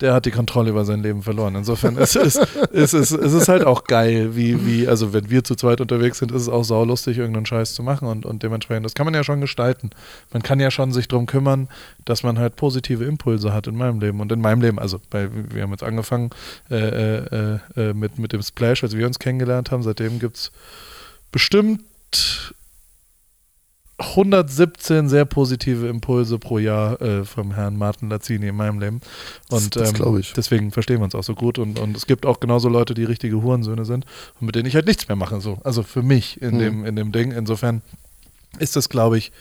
der hat die Kontrolle über sein Leben verloren. Insofern ist es ist, es ist halt auch geil, wie, wie, also wenn wir zu zweit unterwegs sind, ist es auch saulustig, irgendeinen Scheiß zu machen und, und dementsprechend, das kann man ja schon gestalten. Man kann ja schon sich darum kümmern, dass man halt positive Impulse hat in meinem Leben und in meinem Leben. Also bei, wir haben jetzt angefangen äh, äh, äh, mit, mit dem Splash, als wir uns kennengelernt haben. Seitdem gibt es bestimmt 117 sehr positive Impulse pro Jahr äh, vom Herrn Martin Lazzini in meinem Leben. Und Das- das ähm, deswegen verstehen wir uns auch so gut. Und, und es gibt auch genauso Leute, die richtige Hurensöhne sind und mit denen ich halt nichts mehr mache. So. Also für mich in, Hm. dem, in dem Ding. Insofern ist das, glaube ich,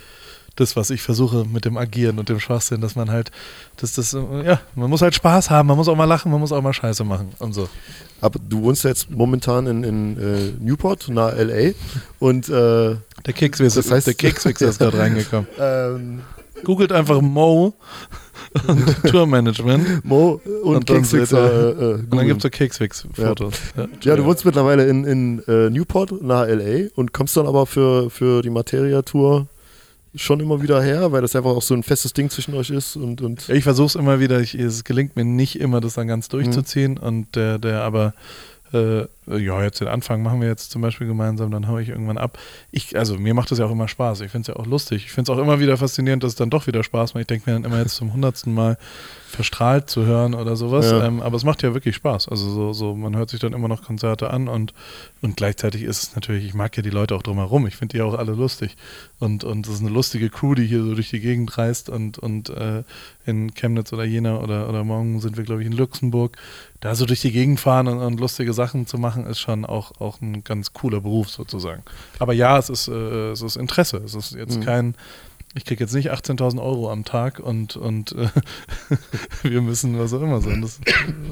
das, was ich versuche mit dem Agieren und dem Schwachsinn, dass man halt, dass das, äh, ja, man muss halt Spaß haben, man muss auch mal lachen, man muss auch mal Scheiße machen und so. Aber du wohnst jetzt momentan in, in äh, Newport, nahe L.A. Und äh, Der Kekswichser, Das heißt- der Kekswichser ist gerade reingekommen. ähm, Googelt einfach Mo und Tourmanagement Mo und, Und Kekswichser. Äh, äh, und dann gibt es so Kekswix-Fotos. Ja. Ja, du wohnst mittlerweile in, in äh, Newport, nahe L.A. und kommst dann aber für, für die Materia-Tour schon immer wieder her, weil das einfach auch so ein festes Ding zwischen euch ist und, und Ich versuche es immer wieder. Ich, es gelingt mir nicht immer, das dann ganz Mhm. durchzuziehen. Und der, der aber, äh, ja, jetzt den Anfang machen wir jetzt zum Beispiel gemeinsam, dann haue ich irgendwann ab. Ich, also mir macht das ja auch immer Spaß. Ich finde es ja auch lustig. Ich finde es auch immer wieder faszinierend, dass es dann doch wieder Spaß macht. Ich denke mir dann immer jetzt zum hundertsten Mal verstrahlt zu hören oder sowas. Ja. Ähm, aber es macht ja wirklich Spaß. Also so, so, man hört sich dann immer noch Konzerte an und, und gleichzeitig ist es natürlich, ich mag ja die Leute auch drumherum. Ich finde die auch alle lustig. Und, und es ist eine lustige Crew, die hier so durch die Gegend reist und, und äh, in Chemnitz oder Jena oder, oder morgen sind wir, glaube ich, in Luxemburg. Da so durch die Gegend fahren und, und lustige Sachen zu machen, ist schon auch, auch ein ganz cooler Beruf sozusagen. Aber ja, es ist, äh, es ist Interesse. Es ist jetzt Mhm. kein, ich kriege jetzt nicht 18.000 Euro am Tag und, und äh, wir müssen was auch immer sein.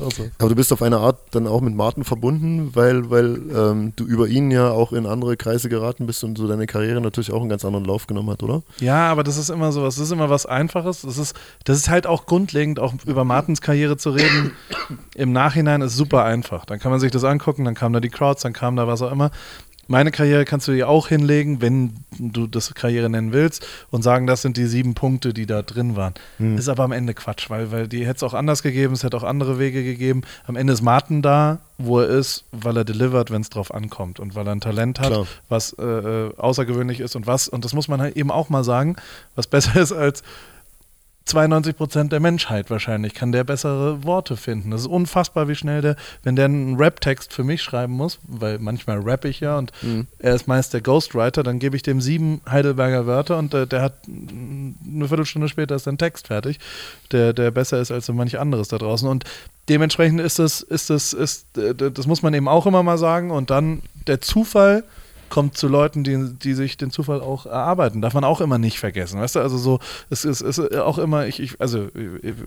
Auch so. Aber du bist auf eine Art dann auch mit Martin verbunden, weil, weil ähm, du über ihn ja auch in andere Kreise geraten bist und so deine Karriere natürlich auch einen ganz anderen Lauf genommen hat, oder? Ja, aber das ist immer so was, das ist immer was Einfaches. Das ist, das ist halt auch grundlegend, auch über Martins Karriere zu reden. Im Nachhinein ist super einfach. Dann kann man sich das angucken, dann kamen da die Crowds, dann kam da was auch immer. Meine Karriere kannst du dir auch hinlegen, wenn du das Karriere nennen willst und sagen, das sind die sieben Punkte, die da drin waren. Ist aber am Ende Quatsch, weil, weil die hätte es auch anders gegeben, es hätte auch andere Wege gegeben. Am Ende ist Martin da, wo er ist, weil er delivert, wenn es drauf ankommt und weil er ein Talent hat, Klar. was äh, äh, außergewöhnlich ist und was, und das muss man halt eben auch mal sagen, was besser ist als 92 Prozent der Menschheit wahrscheinlich, kann der bessere Worte finden. Das ist unfassbar, wie schnell der, wenn der einen Rap-Text für mich schreiben muss, weil manchmal rapp ich ja und er ist meist der Ghostwriter, dann gebe ich dem sieben Heidelberger Wörter und äh, der hat eine Viertelstunde später ist ein Text fertig, der, der besser ist als so manch anderes da draußen. Und dementsprechend ist das, ist das, ist, äh, das muss man eben auch immer mal sagen. Und dann der Zufall kommt zu Leuten, die, die sich den Zufall auch erarbeiten. Darf man auch immer nicht vergessen. Weißt du, also so, es ist, es ist auch immer, ich, ich, also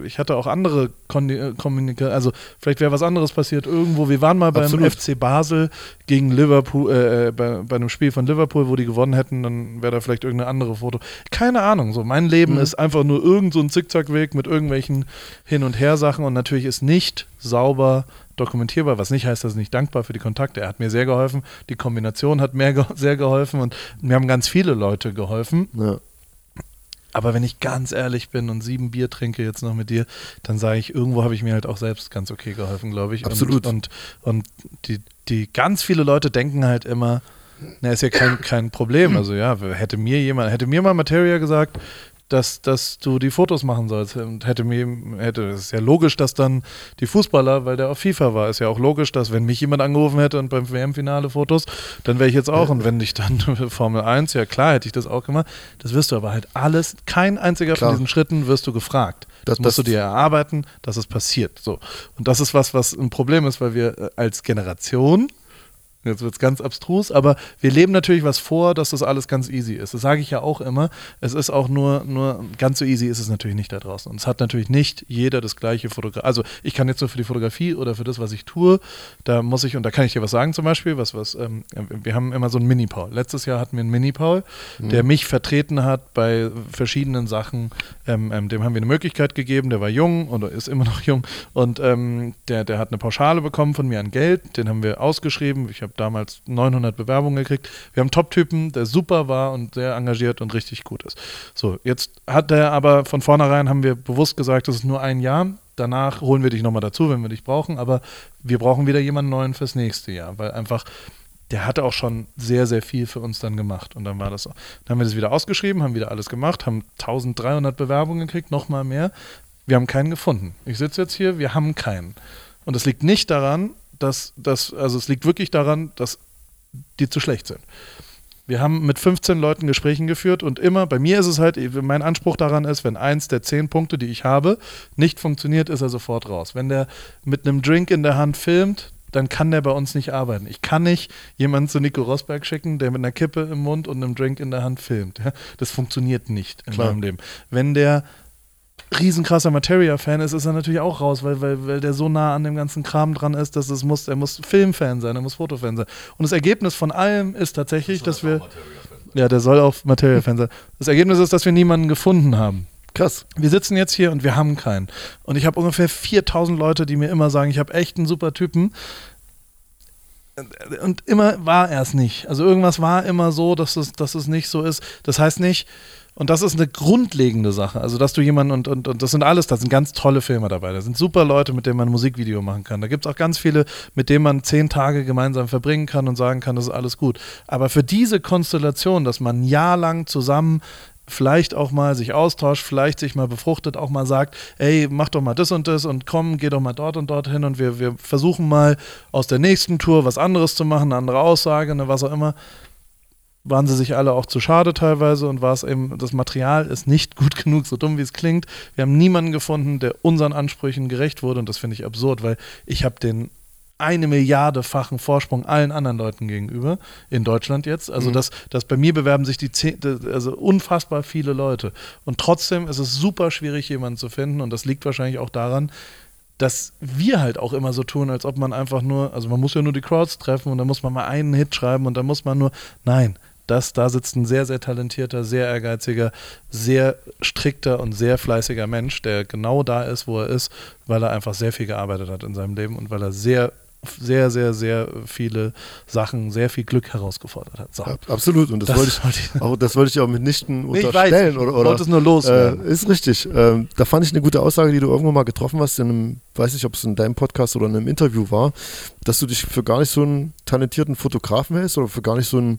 ich hatte auch andere Kommunikation, also vielleicht wäre was anderes passiert irgendwo. Wir waren mal beim Absolut. FC Basel gegen Liverpool, äh, bei, bei einem Spiel von Liverpool, wo die gewonnen hätten, dann wäre da vielleicht irgendeine andere Foto. Keine Ahnung, so mein Leben ist einfach nur irgend so ein Zickzackweg mit irgendwelchen Hin- und Her-Sachen und natürlich ist nicht sauber dokumentierbar, was nicht heißt, dass ich nicht dankbar für die Kontakte. Er hat mir sehr geholfen, die Kombination hat mir sehr geholfen und mir haben ganz viele Leute geholfen. Ja. Aber wenn ich ganz ehrlich bin und sieben Bier trinke jetzt noch mit dir, dann sage ich, irgendwo habe ich mir halt auch selbst ganz okay geholfen, glaube ich. Absolut. Und, und, und die, die ganz viele Leute denken halt immer, na, ist ja kein, kein Problem. Also ja, hätte mir jemand, hätte mir mal Materia gesagt, dass, dass du die Fotos machen sollst. Und hätte mir, hätte, es ist ja logisch, dass dann die Fußballer, weil der auf FIFA war, ist ja auch logisch, dass wenn mich jemand angerufen hätte und beim WM-Finale Fotos, dann wäre ich jetzt auch. Und wenn ich dann Formel 1, ja klar, hätte ich das auch gemacht. Das wirst du aber halt alles, kein einziger Klar. von diesen Schritten wirst du gefragt. Das, Das- musst du dir erarbeiten, dass es passiert. So. Und das ist was, was ein Problem ist, weil wir äh, als Generation Jetzt wird es ganz abstrus, aber wir leben natürlich was vor, dass das alles ganz easy ist. Das sage ich ja auch immer. Es ist auch nur, nur ganz so easy ist es natürlich nicht da draußen. Und es hat natürlich nicht jeder das gleiche Fotograf. Also ich kann jetzt nur für die Fotografie oder für das, was ich tue, da muss ich, und da kann ich dir was sagen zum Beispiel, was, was, ähm, wir haben immer so einen Mini-Paul. Letztes Jahr hatten wir einen Mini-Paul, der mich vertreten hat bei verschiedenen Sachen. Ähm, ähm, dem haben wir eine Möglichkeit gegeben, der war jung oder ist immer noch jung und ähm, der, der hat eine Pauschale bekommen von mir an Geld, den haben wir ausgeschrieben. Ich habe damals 900 Bewerbungen gekriegt. Wir haben einen Top-Typen, der super war und sehr engagiert und richtig gut ist. So, jetzt hat der aber von vornherein haben wir bewusst gesagt, das ist nur ein Jahr. Danach holen wir dich nochmal dazu, wenn wir dich brauchen, aber wir brauchen wieder jemanden neuen fürs nächste Jahr, weil einfach der hatte auch schon sehr, sehr viel für uns dann gemacht. Und dann war das so. Dann haben wir das wieder ausgeschrieben, haben wieder alles gemacht, haben 1300 Bewerbungen gekriegt, nochmal mehr. Wir haben keinen gefunden. Ich sitze jetzt hier, wir haben keinen. Und es liegt nicht daran, dass, dass, also es liegt wirklich daran, dass die zu schlecht sind. Wir haben mit 15 Leuten Gesprächen geführt und immer, bei mir ist es halt, mein Anspruch daran ist, wenn eins der zehn Punkte, die ich habe, nicht funktioniert, ist er sofort raus. Wenn der mit einem Drink in der Hand filmt, dann kann der bei uns nicht arbeiten. Ich kann nicht jemanden zu Nico Rosberg schicken, der mit einer Kippe im Mund und einem Drink in der Hand filmt. Das funktioniert nicht in Klar. meinem Leben. Wenn der riesenkrasser Materia-Fan ist, ist er natürlich auch raus, weil, weil, weil der so nah an dem ganzen Kram dran ist, dass es muss, er muss Filmfan sein, er muss Fotofan sein. Und das Ergebnis von allem ist tatsächlich, dass wir. Ja, der soll auch Materia-Fan sein. Das Ergebnis ist, dass wir niemanden gefunden haben. Krass. Wir sitzen jetzt hier und wir haben keinen. Und ich habe ungefähr 4000 Leute, die mir immer sagen, ich habe echt einen super Typen. Und immer war er es nicht. Also irgendwas war immer so, dass es, dass es nicht so ist. Das heißt nicht, Und das ist eine grundlegende Sache. Also, dass du jemanden und, und, und das sind alles, da sind ganz tolle Filme dabei. Da sind super Leute, mit denen man ein Musikvideo machen kann. Da gibt es auch ganz viele, mit denen man zehn Tage gemeinsam verbringen kann und sagen kann, das ist alles gut. Aber für diese Konstellation, dass man ein Jahr lang zusammen vielleicht auch mal sich austauscht, vielleicht sich mal befruchtet, auch mal sagt, ey, mach doch mal das und das und komm, geh doch mal dort und dort hin und wir, wir versuchen mal aus der nächsten Tour was anderes zu machen, eine andere Aussage, ne, was auch immer waren sie sich alle auch zu schade teilweise und war es eben, das Material ist nicht gut genug, so dumm wie es klingt. Wir haben niemanden gefunden, der unseren Ansprüchen gerecht wurde und das finde ich absurd, weil ich habe den eine Milliardefachen Vorsprung allen anderen Leuten gegenüber in Deutschland jetzt. Also mhm. das, das bei mir bewerben sich die zehn, also unfassbar viele Leute. Und trotzdem ist es super schwierig, jemanden zu finden. Und das liegt wahrscheinlich auch daran, dass wir halt auch immer so tun, als ob man einfach nur, also man muss ja nur die Crowds treffen und dann muss man mal einen Hit schreiben und dann muss man nur, nein, das, da sitzt ein sehr, sehr talentierter, sehr ehrgeiziger, sehr strikter und sehr fleißiger Mensch, der genau da ist, wo er ist, weil er einfach sehr viel gearbeitet hat in seinem Leben und weil er sehr sehr, sehr, sehr viele Sachen, sehr viel Glück herausgefordert hat. So. Absolut, und das, das wollte, ich, auch, das wollte ich auch mitnichten unterstellen. Ich oder, oder, wollte es nur los. Äh, ist richtig. Äh, da fand ich eine gute Aussage, die du irgendwann mal getroffen hast, in einem, weiß nicht, ob es in deinem Podcast oder in einem Interview war, dass du dich für gar nicht so einen talentierten Fotografen hältst oder für gar nicht so einen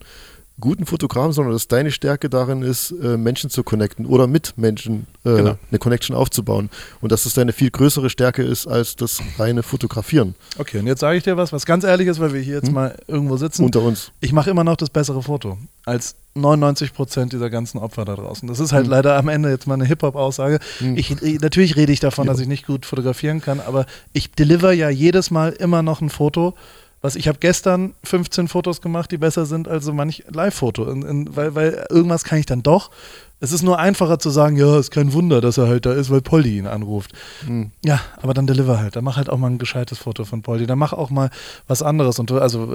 guten Fotografen, sondern dass deine Stärke darin ist, äh, Menschen zu connecten oder mit Menschen äh, genau. eine Connection aufzubauen. Und dass es deine viel größere Stärke ist als das reine Fotografieren. Okay, und jetzt sage ich dir was, was ganz ehrlich ist, weil wir hier jetzt hm? mal irgendwo sitzen. Unter uns. Ich mache immer noch das bessere Foto als 99 Prozent dieser ganzen Opfer da draußen. Das ist halt hm. leider am Ende jetzt mal eine Hip-Hop-Aussage. Hm. natürlich rede ich davon, ja. dass ich nicht gut fotografieren kann, aber ich deliver ja jedes Mal immer noch ein Foto, was ich habe gestern 15 Fotos gemacht, die besser sind als so manch Live-Foto, weil, weil irgendwas kann ich dann doch es ist nur einfacher zu sagen, ja, ist kein Wunder, dass er halt da ist, weil Polly ihn anruft. Mhm. Ja, aber dann deliver halt. Dann mach halt auch mal ein gescheites Foto von Polly. Dann mach auch mal was anderes. Und also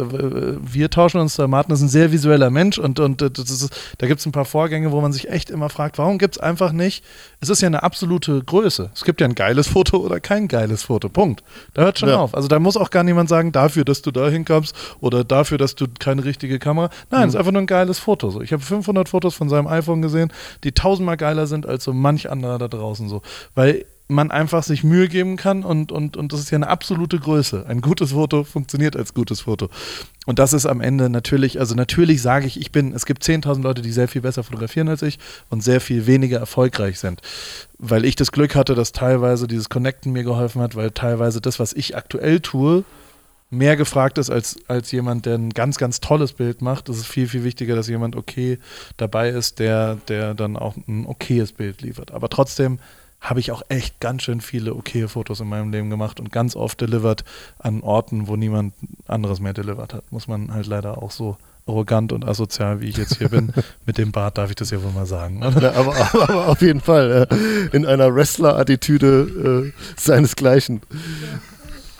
wir tauschen uns da. Martin ist ein sehr visueller Mensch und, und das ist, da gibt es ein paar Vorgänge, wo man sich echt immer fragt, warum gibt es einfach nicht, es ist ja eine absolute Größe. Es gibt ja ein geiles Foto oder kein geiles Foto. Punkt. Da hört schon ja. auf. Also da muss auch gar niemand sagen, dafür, dass du da hinkommst oder dafür, dass du keine richtige Kamera. Nein, mhm. es ist einfach nur ein geiles Foto. So. Ich habe 500 Fotos von seinem iPhone gesehen die tausendmal geiler sind als so manch anderer da draußen so. Weil man einfach sich Mühe geben kann und, und, und das ist ja eine absolute Größe. Ein gutes Foto funktioniert als gutes Foto. Und das ist am Ende natürlich, also natürlich sage ich, ich bin, es gibt 10.000 Leute, die sehr viel besser fotografieren als ich und sehr viel weniger erfolgreich sind. Weil ich das Glück hatte, dass teilweise dieses Connecten mir geholfen hat, weil teilweise das, was ich aktuell tue, mehr gefragt ist als, als jemand, der ein ganz, ganz tolles Bild macht. Es ist viel, viel wichtiger, dass jemand okay dabei ist, der, der dann auch ein okayes Bild liefert. Aber trotzdem habe ich auch echt ganz schön viele okaye Fotos in meinem Leben gemacht und ganz oft delivered an Orten, wo niemand anderes mehr delivered hat. Muss man halt leider auch so arrogant und asozial, wie ich jetzt hier bin, mit dem Bart darf ich das ja wohl mal sagen. Ja, aber, aber, auf jeden Fall äh, in einer Wrestler-Attitüde äh, seinesgleichen. Ja.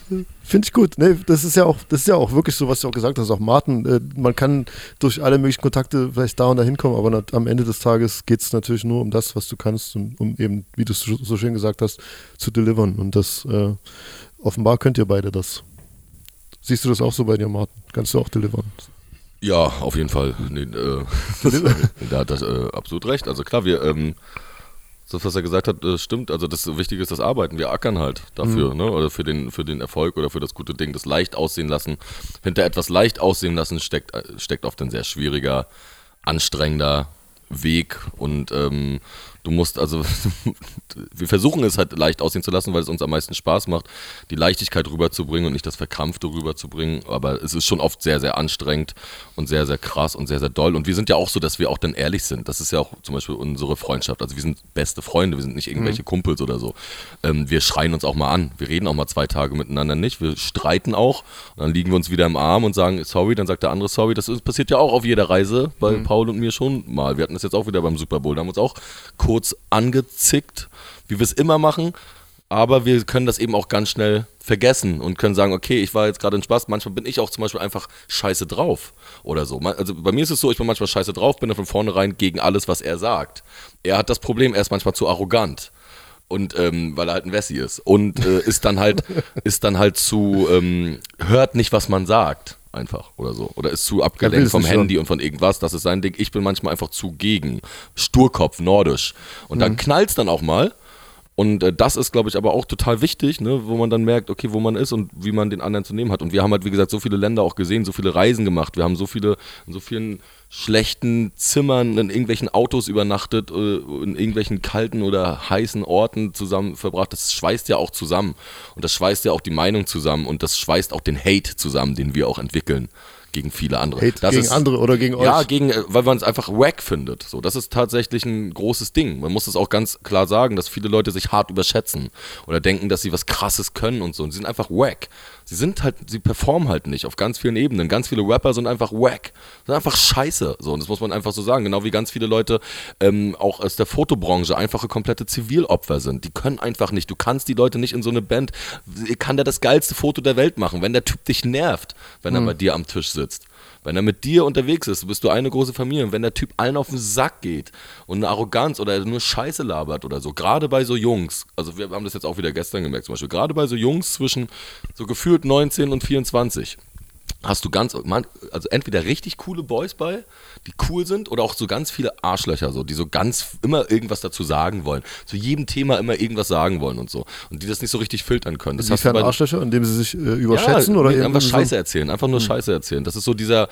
Finde ich gut. Nee, das ist ja auch, das ist ja auch wirklich so, was du auch gesagt hast, auch Martin. Äh, man kann durch alle möglichen Kontakte vielleicht da und da hinkommen, aber am Ende des Tages geht es natürlich nur um das, was du kannst und um eben, wie du es so schön gesagt hast, zu delivern. Und das äh, offenbar könnt ihr beide das. Siehst du das auch so bei dir, Martin? Kannst du auch delivern? Ja, auf jeden Fall. Nee, äh, da hat das äh, absolut recht. Also klar, wir ähm, das, was er gesagt hat, das stimmt. Also das Wichtige ist das Arbeiten. Wir ackern halt dafür, mhm. ne? Oder für den, für den Erfolg oder für das gute Ding, das leicht aussehen lassen. Hinter etwas leicht aussehen lassen steckt, steckt oft ein sehr schwieriger, anstrengender Weg und ähm, Du musst also, wir versuchen es halt leicht aussehen zu lassen, weil es uns am meisten Spaß macht, die Leichtigkeit rüberzubringen und nicht das Verkrampfte rüberzubringen. Aber es ist schon oft sehr, sehr anstrengend und sehr, sehr krass und sehr, sehr doll. Und wir sind ja auch so, dass wir auch dann ehrlich sind. Das ist ja auch zum Beispiel unsere Freundschaft. Also wir sind beste Freunde, wir sind nicht irgendwelche mhm. Kumpels oder so. Ähm, wir schreien uns auch mal an. Wir reden auch mal zwei Tage miteinander nicht. Wir streiten auch. Und dann liegen wir uns wieder im Arm und sagen sorry. Dann sagt der andere sorry. Das passiert ja auch auf jeder Reise bei mhm. Paul und mir schon mal. Wir hatten das jetzt auch wieder beim Super Bowl. Da haben wir uns auch kurz kurz angezickt, wie wir es immer machen. Aber wir können das eben auch ganz schnell vergessen und können sagen, okay, ich war jetzt gerade in Spaß. Manchmal bin ich auch zum Beispiel einfach scheiße drauf oder so. Also bei mir ist es so, ich bin manchmal scheiße drauf, bin dann von vornherein gegen alles, was er sagt. Er hat das Problem, er ist manchmal zu arrogant. Und ähm, weil er halt ein Wessi ist. Und äh, ist dann halt, ist dann halt zu, ähm, hört nicht, was man sagt. Einfach oder so. Oder ist zu abgelenkt es vom Handy und von irgendwas. Das ist sein Ding. Ich bin manchmal einfach zu gegen. Sturkopf, nordisch. Und Mhm. dann knallt's dann auch mal. Und äh, das ist, glaube ich, aber auch total wichtig, ne, wo man dann merkt, okay, wo man ist und wie man den anderen zu nehmen hat. Und wir haben halt, wie gesagt, so viele Länder auch gesehen, so viele Reisen gemacht. Wir haben so viele, in so vielen schlechten Zimmern in irgendwelchen Autos übernachtet, äh, in irgendwelchen kalten oder heißen Orten zusammen verbracht. Das schweißt ja auch zusammen. Und das schweißt ja auch die Meinung zusammen. Und das schweißt auch den Hate zusammen, den wir auch entwickeln gegen viele andere. Hate das gegen ist, andere oder gegen ja, euch? gegen, äh, weil man es einfach wack findet. So, das ist tatsächlich ein großes Ding. Man muss es auch ganz klar sagen, dass viele Leute sich hart überschätzen oder denken, dass sie was Krasses können und so. Und sie sind einfach wack. Sie sind halt, sie performen halt nicht auf ganz vielen Ebenen. Ganz viele Rapper sind einfach wack, sind einfach scheiße. So, und das muss man einfach so sagen. Genau wie ganz viele Leute ähm, auch aus der Fotobranche einfache komplette Zivilopfer sind. Die können einfach nicht. Du kannst die Leute nicht in so eine Band. Kann der das geilste Foto der Welt machen, wenn der Typ dich nervt, wenn er bei dir am Tisch sitzt. Wenn er mit dir unterwegs ist, bist du eine große Familie. Und wenn der Typ allen auf den Sack geht und eine Arroganz oder nur Scheiße labert oder so, gerade bei so Jungs, also wir haben das jetzt auch wieder gestern gemerkt zum Beispiel, gerade bei so Jungs zwischen so gefühlt 19 und 24, hast du ganz, also entweder richtig coole Boys bei, die cool sind, oder auch so ganz viele Arschlöcher, so, die so ganz immer irgendwas dazu sagen wollen. Zu jedem Thema immer irgendwas sagen wollen und so. Und die das nicht so richtig filtern können. Das Inwiefern Arschlöcher, indem sie sich äh, überschätzen? ja, oder einfach so- Scheiße erzählen, einfach nur Scheiße erzählen. Das ist so dieser,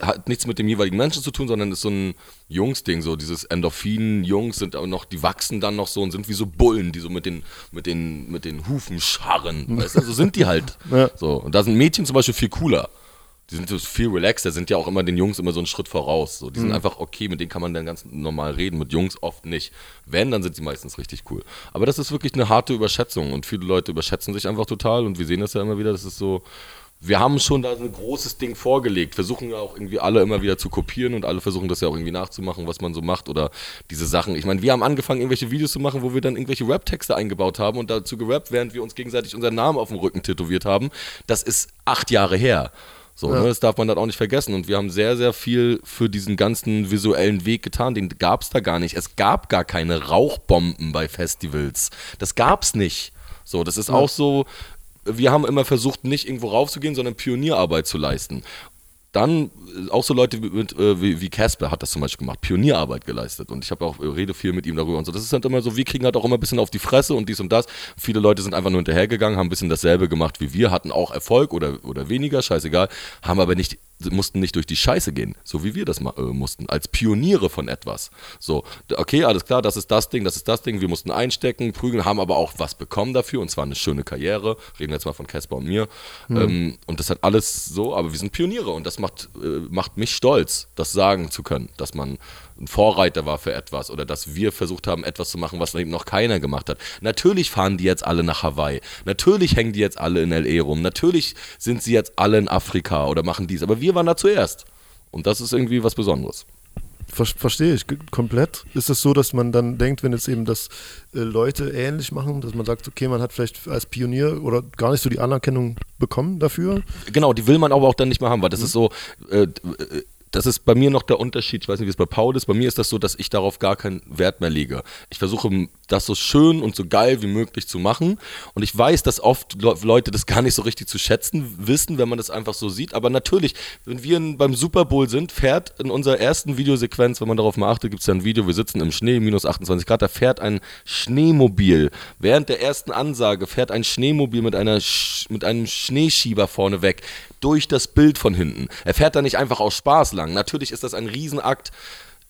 hat nichts mit dem jeweiligen Menschen zu tun, sondern ist so ein Jungs-Ding, so dieses Endorphin-Jungs sind auch noch, die wachsen dann noch so und sind wie so Bullen, die so mit den, mit den, mit den Hufen scharren. Weißt du, so sind die halt. Ja. So. Und da sind Mädchen zum Beispiel viel cooler. Die sind so viel relaxter, sind ja auch immer den Jungs immer so einen Schritt voraus. So. Die sind einfach okay, mit denen kann man dann ganz normal reden, mit Jungs oft nicht. Wenn, dann sind sie meistens richtig cool. Aber das ist wirklich eine harte Überschätzung und viele Leute überschätzen sich einfach total und wir sehen das ja immer wieder, das ist so, wir haben schon da so ein großes Ding vorgelegt, versuchen ja auch irgendwie alle immer wieder zu kopieren und alle versuchen das ja auch irgendwie nachzumachen, was man so macht oder diese Sachen. Ich meine, wir haben angefangen, irgendwelche Videos zu machen, wo wir dann irgendwelche Rap-Texte eingebaut haben und dazu gerappt, während wir uns gegenseitig unseren Namen auf dem Rücken tätowiert haben. Das ist acht Jahre her. So, ne, das darf man dann auch nicht vergessen. Und wir haben sehr, sehr viel für diesen ganzen visuellen Weg getan. Den gab es da gar nicht. Es gab gar keine Rauchbomben bei Festivals. Das gab's nicht. So, das ist auch so. Wir haben immer versucht, nicht irgendwo raufzugehen, sondern Pionierarbeit zu leisten. Dann äh, auch so Leute wie- äh, wie Casper hat das zum Beispiel gemacht, Pionierarbeit geleistet. Und ich habe auch äh, rede viel mit ihm darüber und so. Das ist halt immer so, wir kriegen halt auch immer ein bisschen auf die Fresse und dies und das. Viele Leute sind einfach nur hinterhergegangen, haben ein bisschen dasselbe gemacht wie wir, hatten auch Erfolg oder, oder weniger, scheißegal, haben aber nicht mussten nicht durch die Scheiße gehen, so wie wir das ma- äh, mussten, als Pioniere von etwas. So, okay, alles klar, das ist das Ding, das ist das Ding, wir mussten einstecken, prügeln, haben aber auch was bekommen dafür und zwar eine schöne Karriere. Reden wir jetzt mal von Casper und mir. Ähm, und das hat alles so, aber wir sind Pioniere und das macht, äh, macht mich stolz, das sagen zu können, dass man ein Vorreiter war für etwas oder dass wir versucht haben, etwas zu machen, was eben noch keiner gemacht hat. Natürlich fahren die jetzt alle nach Hawaii. Natürlich hängen die jetzt alle in L.A. rum. Natürlich sind sie jetzt alle in Afrika oder machen dies. Aber wir waren da zuerst. Und das ist irgendwie was Besonderes. Ver verstehe ich komplett. Ist es so, dass man dann denkt, wenn jetzt eben das äh, Leute ähnlich machen, dass man sagt, okay, man hat vielleicht als Pionier oder gar nicht so die Anerkennung bekommen dafür? Genau, die will man aber auch dann nicht mehr haben, weil das ist so, äh, äh, das ist bei mir noch der Unterschied, ich weiß nicht, wie es bei Paul ist, bei mir ist das so, dass ich darauf gar keinen Wert mehr lege. Ich versuche das so schön und so geil wie möglich zu machen und ich weiß, dass oft Le- Leute das gar nicht so richtig zu schätzen wissen, wenn man das einfach so sieht, aber natürlich, wenn wir beim Super Bowl sind, fährt in unserer ersten Videosequenz, wenn man darauf mal achtet, gibt es ja ein Video, wir sitzen im Schnee, minus 28 Grad, da fährt ein Schneemobil. Während der ersten Ansage fährt ein Schneemobil mit, einer Sch mit einem Schneeschieber vorne weg durch das Bild von hinten. Er fährt da nicht einfach aus Spaß lang. Natürlich ist das ein Riesenakt,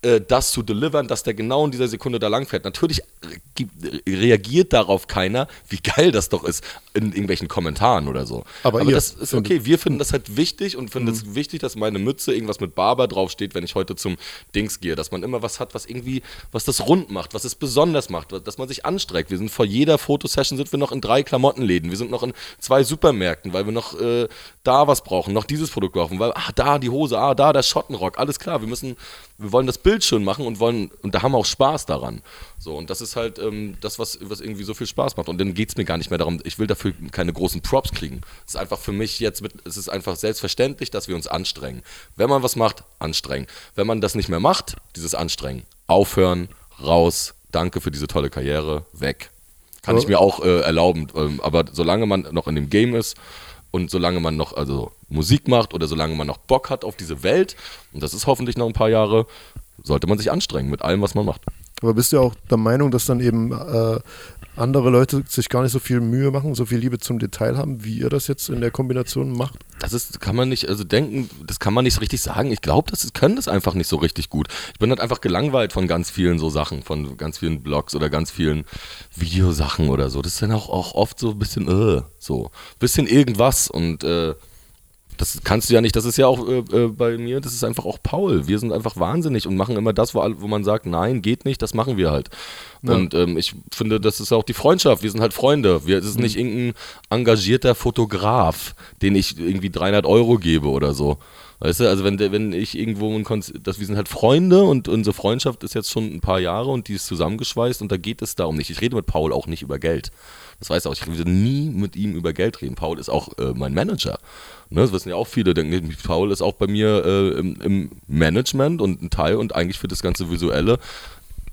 äh, das zu delivern, dass der genau in dieser Sekunde da lang fährt. Natürlich re- gibt- reagiert darauf keiner, wie geil das doch ist, in irgendwelchen Kommentaren oder so. Aber ihr das ist okay. Wir finden das halt wichtig und finden es wichtig, dass meine Mütze irgendwas mit Barber draufsteht, wenn ich heute zum Dings gehe. Dass man immer was hat, was irgendwie, was das rund macht, was es besonders macht, dass man sich anstrengt. Wir sind vor jeder Fotosession sind wir noch in drei Klamottenläden. Wir sind noch in zwei Supermärkten, weil wir noch äh, da was brauchen, noch dieses Produkt brauchen, weil, ah, da die Hose, ah, da der Schottenrock, alles klar. Wir müssen, wir wollen das Bild schön machen und wollen, und da haben wir auch Spaß daran. So, und das ist halt ähm, das, was, was irgendwie so viel Spaß macht. Und dann geht es mir gar nicht mehr darum, ich will dafür keine großen Props kriegen. Es ist einfach für mich jetzt, mit, es ist einfach selbstverständlich, dass wir uns anstrengen. Wenn man was macht, anstrengen. Wenn man das nicht mehr macht, dieses Anstrengen, aufhören, raus, danke für diese tolle Karriere, weg. Kann ich mir auch äh, erlauben. Ähm, aber solange man noch in dem Game ist und solange man noch also Musik macht oder solange man noch Bock hat auf diese Welt, und das ist hoffentlich noch ein paar Jahre, sollte man sich anstrengen mit allem, was man macht. Aber bist du auch der Meinung, dass dann eben äh, andere Leute sich gar nicht so viel Mühe machen, so viel Liebe zum Detail haben, wie ihr das jetzt in der Kombination macht? Das ist, kann man nicht, also denken, das kann man nicht so richtig sagen. Ich glaube, das können das einfach nicht so richtig gut. Ich bin halt einfach gelangweilt von ganz vielen so Sachen, von ganz vielen Blogs oder ganz vielen Videosachen oder so. Das ist dann auch, auch oft so ein bisschen, äh, so, bisschen irgendwas und äh, das kannst du ja nicht, das ist ja auch äh, äh, bei mir, das ist einfach auch Paul. Wir sind einfach wahnsinnig und machen immer das, wo, wo man sagt, nein, geht nicht, das machen wir halt. Und ähm, ich finde, das ist auch die Freundschaft. Wir sind halt Freunde. Wir, es ist nicht irgendein engagierter Fotograf, den ich irgendwie 300 Euro gebe oder so. Weißt du, also wenn, wenn ich irgendwo ein Konz dass wir sind halt Freunde und unsere Freundschaft ist jetzt schon ein paar Jahre und die ist zusammengeschweißt und da geht es darum nicht. Ich rede mit Paul auch nicht über Geld. Das weiß auch. Ich würde nie mit ihm über Geld reden. Paul ist auch äh, mein Manager. Ne, das wissen ja auch viele. Denken, Paul ist auch bei mir äh, im, im Management und ein Teil und eigentlich für das ganze Visuelle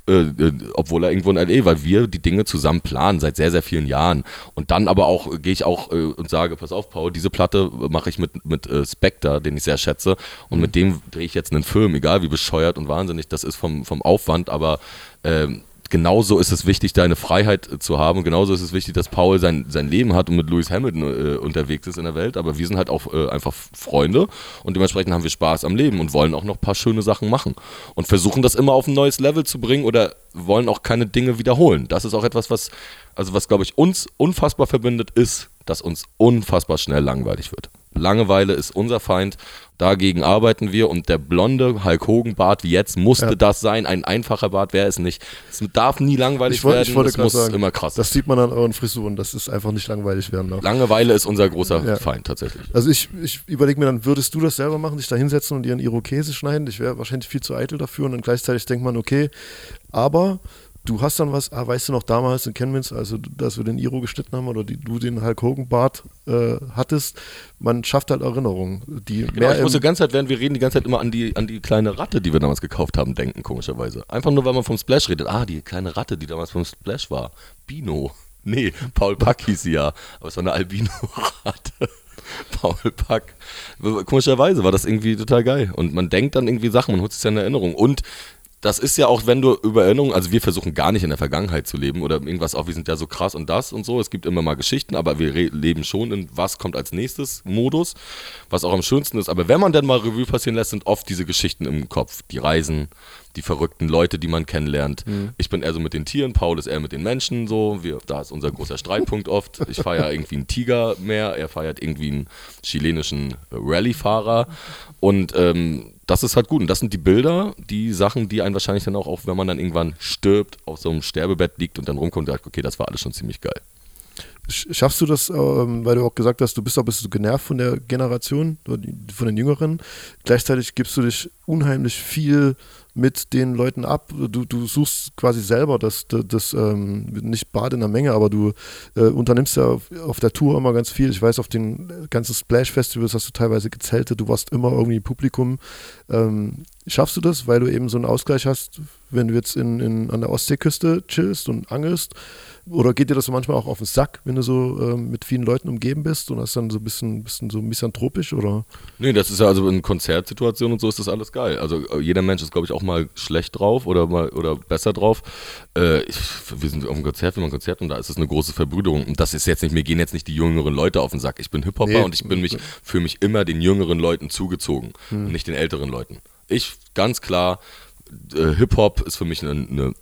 äh, äh, obwohl er irgendwo in L.A., weil wir die Dinge zusammen planen seit sehr, sehr vielen Jahren. Und dann aber auch äh, gehe ich auch äh, und sage, pass auf, Paul, diese Platte mache ich mit, mit äh, Spectre, den ich sehr schätze. Und mit dem drehe ich jetzt einen Film, egal wie bescheuert und wahnsinnig das ist vom, vom Aufwand, aber ähm, genauso ist es wichtig, deine Freiheit äh, zu haben. Und genauso ist es wichtig, dass Paul sein, sein Leben hat und mit Lewis Hamilton äh, unterwegs ist in der Welt. Aber wir sind halt auch äh, einfach Freunde und dementsprechend haben wir Spaß am Leben und wollen auch noch ein paar schöne Sachen machen. Und versuchen das immer auf ein neues Level zu bringen oder wollen auch keine Dinge wiederholen. Das ist auch etwas, was, also was glaube ich uns unfassbar verbindet, ist, dass uns unfassbar schnell langweilig wird. Langeweile ist unser Feind. Dagegen arbeiten wir und der blonde Hulk Hogan Bart wie jetzt musste Ja. das sein. Ein einfacher Bart wäre es nicht. Es darf nie langweilig Ich wollte, werden. ich wollte es muss sagen, immer krass das sieht man an euren Frisuren, dass es einfach nicht langweilig werden darf. Langeweile ist unser großer Ja. Feind tatsächlich. Also ich, ich überlege mir dann, würdest du das selber machen, dich da hinsetzen und ihren Irokese schneiden? Ich wäre wahrscheinlich viel zu eitel dafür und dann gleichzeitig denkt man, okay, aber du hast dann was, ah, weißt du noch damals in Kenwins, also dass wir den Iro geschnitten haben oder die, du den Hulk Hogan Bart äh, hattest, man schafft halt Erinnerungen, die Genau, ich muss die ganze Zeit, während wir reden, die ganze Zeit immer an die, an die kleine Ratte, die wir damals gekauft haben, denken, komischerweise. Einfach nur, weil man vom Splash redet. Ah, die kleine Ratte, die damals vom Splash war. Bino. Nee, Paul Pack hieß sie ja. Aber es war eine Albino-Ratte. Paul Pack. Komischerweise war das irgendwie total geil. Und man denkt dann irgendwie Sachen, man holt sich ja in Erinnerung. Und das ist ja auch, wenn du über Erinnerungen, also wir versuchen gar nicht in der Vergangenheit zu leben oder irgendwas auch, wir sind ja so krass und das und so. Es gibt immer mal Geschichten, aber wir leben schon in was kommt als nächstes Modus, was auch am schönsten ist. Aber wenn man dann mal Revue passieren lässt, sind oft diese Geschichten im Kopf. Die Reisen, die verrückten Leute, die man kennenlernt. Ich bin eher so mit den Tieren, Paul ist eher mit den Menschen so. Wir, da ist unser großer Streitpunkt oft. Ich feiere irgendwie einen Tiger mehr, er feiert irgendwie einen chilenischen Rallye-Fahrer. Und ähm, das ist halt gut. Und das sind die Bilder, die Sachen, die einen wahrscheinlich dann auch, auch wenn man dann irgendwann stirbt, auf so einem Sterbebett liegt und dann rumkommt und sagt, okay, das war alles schon ziemlich geil. Sch- Schaffst du das, ähm, weil du auch gesagt hast, du bist auch ein bisschen genervt von der Generation, von den Jüngeren. Gleichzeitig gibst du dich unheimlich viel mit den Leuten ab. Du, du suchst quasi selber das, das, das ähm, nicht Bad in der Menge, aber du äh, unternimmst ja auf, auf der Tour immer ganz viel. Ich weiß, auf den ganzen Splash-Festivals hast du teilweise gezeltet, du warst immer irgendwie im Publikum. Ähm, schaffst du das, weil du eben so einen Ausgleich hast, wenn du jetzt in, in, an der Ostseeküste chillst und angelst? Oder geht dir das so manchmal auch auf den Sack, wenn du so ähm, mit vielen Leuten umgeben bist und das dann so ein bisschen, bisschen so misanthropisch oder? Nee, das ist ja also in Konzertsituationen und so ist das alles geil. Also äh, jeder Mensch ist, glaube ich, auch mal schlecht drauf oder mal oder besser drauf. Äh, ich, wir sind auf einem Konzert, wir machen ein Konzert und da ist es eine große Verbrüderung. Und das ist jetzt nicht, mir gehen jetzt nicht die jüngeren Leute auf den Sack. Ich bin Hip-Hopper Nee. und ich bin mich, für mich immer den jüngeren Leuten zugezogen und nicht den älteren Leuten. Ich, ganz klar, äh, Hip-Hop ist für mich eine, eine,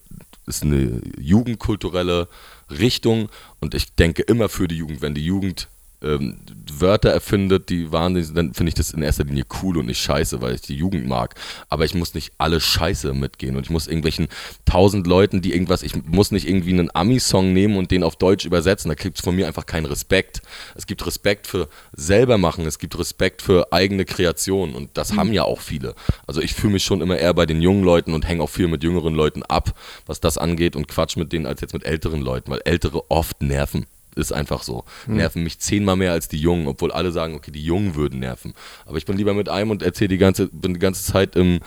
ist eine jugendkulturelle Richtung und ich denke immer für die Jugend. Wenn die Jugend ähm, Wörter erfindet, die wahnsinnig sind, dann finde ich das in erster Linie cool und nicht scheiße, weil ich die Jugend mag. Aber ich muss nicht alle Scheiße mitgehen und ich muss irgendwelchen tausend Leuten, die irgendwas, ich muss nicht irgendwie einen Ami-Song nehmen und den auf Deutsch übersetzen. Da gibt es von mir einfach keinen Respekt. Es gibt Respekt für selber machen, es gibt Respekt für eigene Kreation und das haben ja auch viele. Also ich fühle mich schon immer eher bei den jungen Leuten und hänge auch viel mit jüngeren Leuten ab, was das angeht und quatsch mit denen als jetzt mit älteren Leuten, weil ältere oft nerven. Ist einfach so. Nerven mich zehnmal mehr als die Jungen, obwohl alle sagen, okay, die Jungen würden nerven. Aber ich bin lieber mit einem und erzähle die ganze, bin die ganze Zeit im,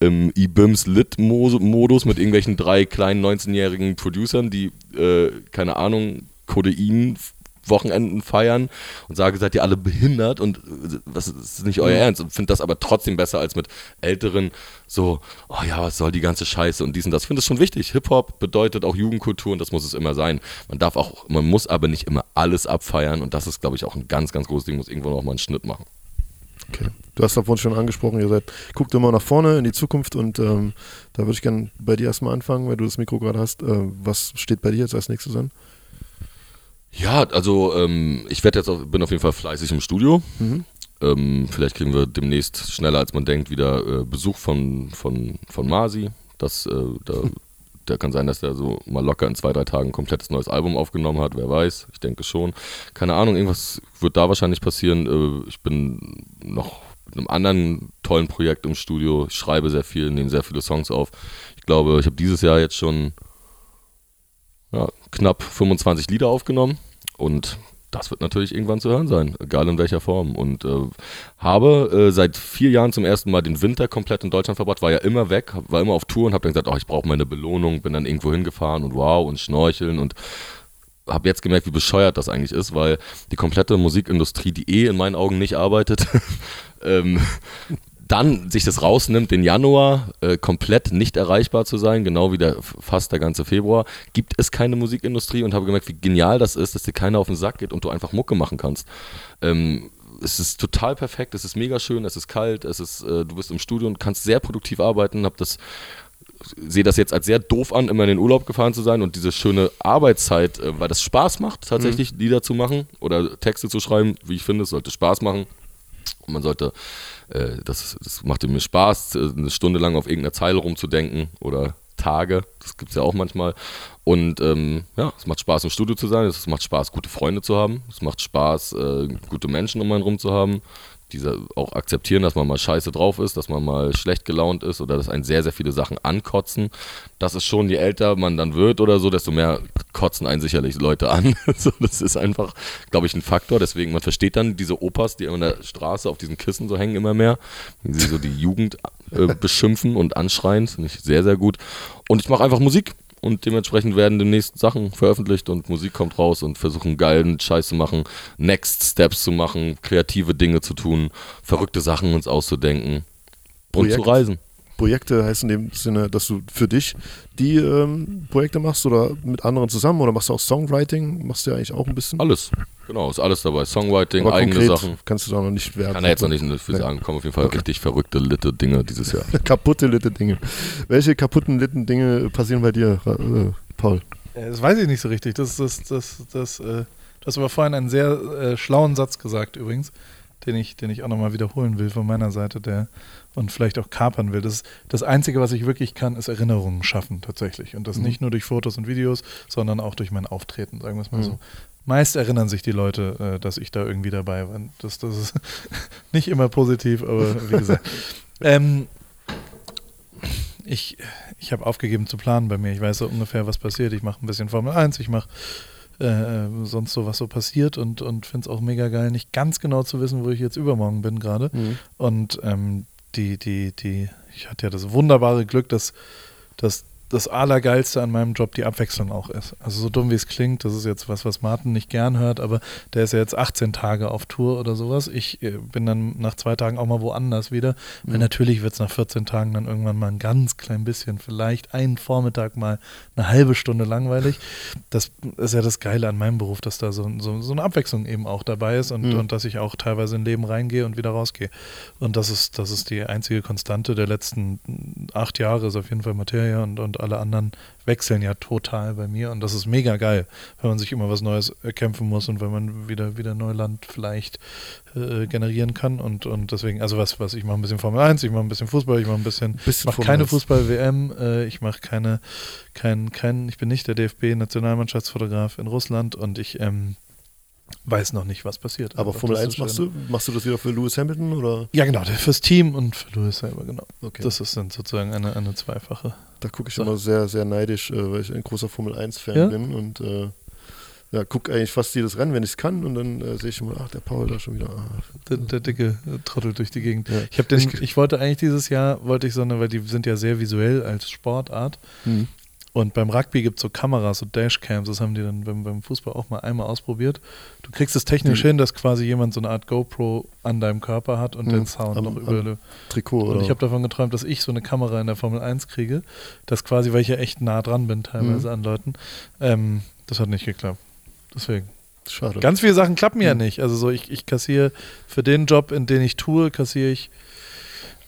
im IBIMS Lit-Modus mit irgendwelchen drei kleinen 19-jährigen Producern, die, äh, keine Ahnung, Codein Wochenenden feiern und sage, seid ihr alle behindert und äh, was ist nicht euer Ernst und finde das aber trotzdem besser als mit älteren so, oh ja, was soll die ganze Scheiße und dies und das. Ich finde das schon wichtig. Hip-Hop bedeutet auch Jugendkultur und das muss es immer sein. Man darf auch, man muss aber nicht immer alles abfeiern und das ist, glaube ich, auch ein ganz, ganz großes Ding, muss irgendwo noch mal einen Schnitt machen. Okay. Du hast davon schon angesprochen, ihr seid, guckt immer nach vorne in die Zukunft und ähm, da würde ich gerne bei dir erstmal anfangen, weil du das Mikro gerade hast. Äh, was steht bei dir jetzt als nächstes an? Ja, also ähm, ich werde jetzt auch, bin auf jeden Fall fleißig im Studio. Mhm. Ähm, vielleicht kriegen wir demnächst schneller als man denkt wieder äh, Besuch von, von, von Masi. Das, äh, da, da kann sein, dass der so mal locker in zwei, drei Tagen ein komplettes neues Album aufgenommen hat. Wer weiß, ich denke schon. Keine Ahnung, irgendwas wird da wahrscheinlich passieren. Äh, ich bin noch mit einem anderen tollen Projekt im Studio. Ich schreibe sehr viel, nehme sehr viele Songs auf. Ich glaube, ich habe dieses Jahr jetzt schon ja, knapp 25 Lieder aufgenommen und das wird natürlich irgendwann zu hören sein, egal in welcher Form. Und äh, habe äh, seit vier Jahren zum ersten Mal den Winter komplett in Deutschland verbracht, war ja immer weg, war immer auf Tour und habe dann gesagt, oh, ich brauche meine Belohnung, bin dann irgendwo hingefahren und wow und schnorcheln und habe jetzt gemerkt, wie bescheuert das eigentlich ist, weil die komplette Musikindustrie, die eh in meinen Augen nicht arbeitet, ähm, dann sich das rausnimmt, den Januar äh, komplett nicht erreichbar zu sein, genau wie der, fast der ganze Februar, gibt es keine Musikindustrie und habe gemerkt, wie genial das ist, dass dir keiner auf den Sack geht und du einfach Mucke machen kannst. Ähm, es ist total perfekt, es ist mega schön, es ist kalt, es ist, äh, du bist im Studio und kannst sehr produktiv arbeiten, habe das sehe das jetzt als sehr doof an, immer in den Urlaub gefahren zu sein und diese schöne Arbeitszeit, äh, weil das Spaß macht, tatsächlich Lieder zu machen oder Texte zu schreiben, wie ich finde, es sollte Spaß machen. Und man sollte, äh, das, das macht mir Spaß, eine Stunde lang auf irgendeiner Zeile rumzudenken oder Tage, das gibt es ja auch manchmal. Und ähm, ja, es macht Spaß im Studio zu sein, es macht Spaß, gute Freunde zu haben, es macht Spaß, äh, gute Menschen um einen rum zu haben, diese auch akzeptieren, dass man mal scheiße drauf ist, dass man mal schlecht gelaunt ist oder dass einen sehr, sehr viele Sachen ankotzen. Das ist schon, je älter man dann wird oder so, desto mehr kotzen einen sicherlich Leute an. so, das ist einfach, glaube ich, ein Faktor. Deswegen, man versteht dann diese Opas, die an der Straße auf diesen Kissen so hängen, immer mehr, wie sie so die Jugend äh, beschimpfen und anschreien. Finde ich sehr, sehr gut. Und ich mache einfach Musik und dementsprechend werden demnächst Sachen veröffentlicht und Musik kommt raus und versuchen geilen Scheiß zu machen, Next Steps zu machen, kreative Dinge zu tun, verrückte Sachen uns auszudenken Projekt. und zu reisen. Projekte heißt in dem Sinne, dass du für dich die ähm, Projekte machst oder mit anderen zusammen oder machst du auch Songwriting? Machst du ja eigentlich auch ein bisschen? Alles. Genau, ist alles dabei. Songwriting, Aber eigene Sachen. kannst du da noch nicht werden. Kann er jetzt noch nicht viel sagen. Kommen auf jeden Fall richtig verrückte, litte Dinge dieses Jahr. Kaputte litte Dinge. Welche kaputten litten Dinge passieren bei dir, äh, Paul? Das weiß ich nicht so richtig. Das, das, das, das, äh, du hast aber vorhin einen sehr äh, schlauen Satz gesagt übrigens, den ich, den ich auch nochmal wiederholen will von meiner Seite, der und vielleicht auch kapern will. Das, das Einzige, was ich wirklich kann, ist Erinnerungen schaffen tatsächlich. Und das nicht nur durch Fotos und Videos, sondern auch durch mein Auftreten, sagen wir es mal Mhm. so. Meist erinnern sich die Leute, äh, dass ich da irgendwie dabei war. Das, das ist nicht immer positiv, aber wie gesagt. ähm, ich ich habe aufgegeben zu planen bei mir. Ich weiß so ungefähr, was passiert. Ich mache ein bisschen Formel 1, ich mache äh, sonst so, was so passiert und, und finde es auch mega geil, nicht ganz genau zu wissen, wo ich jetzt übermorgen bin gerade. Und ähm, die, die, die, ich hatte ja das wunderbare Glück, dass, dass das Allergeilste an meinem Job die Abwechslung auch ist. Also so dumm wie es klingt, das ist jetzt was, was Martin nicht gern hört, aber der ist ja jetzt 18 Tage auf Tour oder sowas. Ich äh, bin dann nach zwei Tagen auch mal woanders wieder. Weil natürlich wird es nach 14 Tagen dann irgendwann mal ein ganz klein bisschen, vielleicht einen Vormittag mal eine halbe Stunde langweilig. Das ist ja das Geile an meinem Beruf, dass da so, so, so eine Abwechslung eben auch dabei ist und, Mhm. und dass ich auch teilweise in Leben reingehe und wieder rausgehe. Und das ist, das ist die einzige Konstante der letzten acht Jahre, ist auf jeden Fall Materia und, und alle anderen wechseln ja total bei mir und das ist mega geil, wenn man sich immer was Neues erkämpfen muss und wenn man wieder, wieder Neuland vielleicht äh, generieren kann und, und deswegen, also was, was, ich mache ein bisschen Formel 1, ich mache ein bisschen Fußball, ich mache ein bisschen, Bisschen mache keine 1. Fußball-WM, äh, ich mache keine, kein, kein, ich bin nicht der DFB-Nationalmannschaftsfotograf in Russland und ich ähm, weiß noch nicht, was passiert. Aber Also, Formel das 1 ist machst du? Machst du das wieder für Lewis Hamilton oder? Ja, genau, fürs Team und für Louis selber, genau. Okay. Das ist dann sozusagen eine, eine zweifache. Da gucke ich So. immer sehr, sehr neidisch, äh, weil ich ein großer Formel 1-Fan Ja? bin und äh, ja, gucke eigentlich fast jedes Rennen, wenn ich es kann und dann äh, sehe ich immer, ach, der Paul da schon wieder. Ah, Der, der dicke äh, Trottel durch die Gegend. Ja. Ich, den, Ich- wollte eigentlich dieses Jahr, wollte ich so eine, weil die sind ja sehr visuell als Sportart, hm. Und beim Rugby gibt es so Kameras, so Dashcams, das haben die dann beim, beim Fußball auch mal einmal ausprobiert. Du kriegst es technisch hin, dass quasi jemand so eine Art GoPro an deinem Körper hat und Mhm. den Sound Am- noch über. Trikot Und oder ich habe davon geträumt, dass ich so eine Kamera in der Formel 1 kriege, das quasi, weil ich ja echt nah dran bin teilweise Mhm. an Leuten. Ähm, das hat nicht geklappt. Deswegen. Schade. Ganz viele Sachen klappen ja Mhm. nicht. Also so, ich, ich kassiere für den Job, in den ich tue, kassiere ich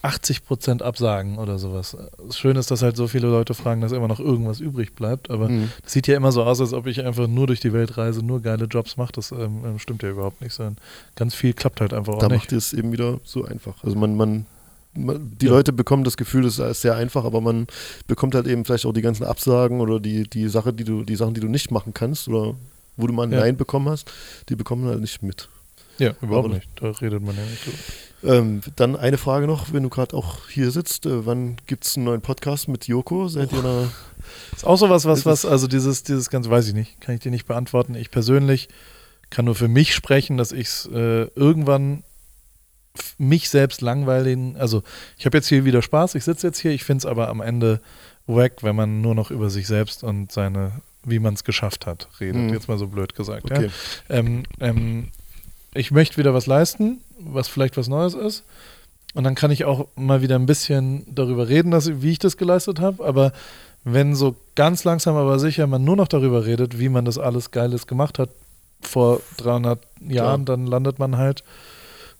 80% Absagen oder sowas. Das Schöne ist, dass halt so viele Leute fragen, dass immer noch irgendwas übrig bleibt. Aber Mhm. das sieht ja immer so aus, als ob ich einfach nur durch die Welt reise, nur geile Jobs mache. Das ähm, ähm, stimmt ja überhaupt nicht. Sondern ganz viel klappt halt einfach auch da nicht. macht ihr es eben wieder so einfach. Also man, man, die Ja. Leute bekommen das Gefühl, es ist sehr einfach, aber man bekommt halt eben vielleicht auch die ganzen Absagen oder die, die Sache, die du, die Sachen, die du nicht machen kannst oder wo du mal ein Ja. Nein bekommen hast, die bekommen halt nicht mit. Ja, überhaupt Aber- nicht. Da redet man ja nicht drüber. Ähm, dann eine Frage noch, wenn du gerade auch hier sitzt, äh, wann gibt es einen neuen Podcast mit Joko? Seid ihr da? Ist auch sowas, was, was, also dieses, dieses ganze, weiß ich nicht, kann ich dir nicht beantworten. Ich persönlich kann nur für mich sprechen, dass ich es äh, irgendwann mich selbst langweiligen, also ich habe jetzt hier wieder Spaß, ich sitze jetzt hier, ich finde es aber am Ende wack, wenn man nur noch über sich selbst und seine, wie man es geschafft hat, redet. Mhm. Jetzt mal so blöd gesagt. Okay. Ja? Ähm, ähm, ich möchte wieder was leisten, was vielleicht was Neues ist. Und dann kann ich auch mal wieder ein bisschen darüber reden, dass, wie ich das geleistet habe. Aber wenn so ganz langsam aber sicher man nur noch darüber redet, wie man das alles Geiles gemacht hat vor 300 Jahren, dann landet man halt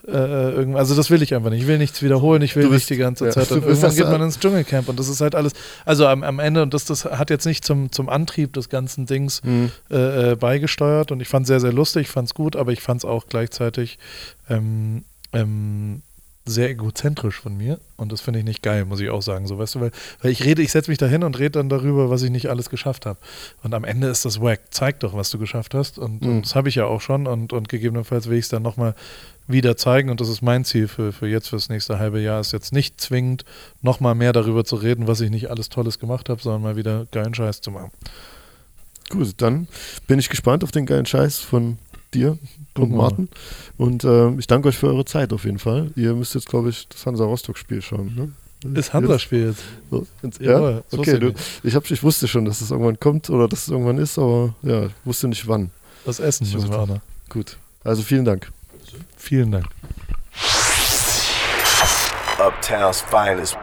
äh, irgendwann. Also das will ich einfach nicht. Ich will nichts wiederholen. Ich will bist- nicht die ganze ja, Zeit. Und irgendwann geht man ins Dschungelcamp und das ist halt alles. Also am, am Ende und das, das hat jetzt nicht zum, zum Antrieb des ganzen Dings Mhm. äh, äh, beigesteuert und ich fand es sehr, sehr lustig, ich fand es gut, aber ich fand es auch gleichzeitig ähm, ähm, sehr egozentrisch von mir und das finde ich nicht geil, muss ich auch sagen, so weißt du, weil, weil ich rede, ich setze mich da hin und rede dann darüber, was ich nicht alles geschafft habe und am Ende ist das wack, zeig doch, was du geschafft hast und, Mhm. und das habe ich ja auch schon und, und gegebenenfalls will ich es dann nochmal wieder zeigen und das ist mein Ziel für, für jetzt, fürs nächste halbe Jahr, ist jetzt nicht zwingend nochmal mehr darüber zu reden, was ich nicht alles Tolles gemacht habe, sondern mal wieder geilen Scheiß zu machen. Gut, dann bin ich gespannt auf den geilen Scheiß von dir und wir Martin. Und äh, ich danke euch für eure Zeit auf jeden Fall. Ihr müsst jetzt, glaube ich, das Hansa-Rostock-Spiel schauen. Ne? Ist Hansa-Spiel jetzt. So, ins- Jawohl, ja? das Okay, du, ich hab, ich wusste schon, dass es irgendwann kommt oder dass es irgendwann ist, aber ja, ich wusste nicht wann. Das Essen müssen wir auch noch. Gut. Also vielen Dank. Vielen Dank. Uptown's finest.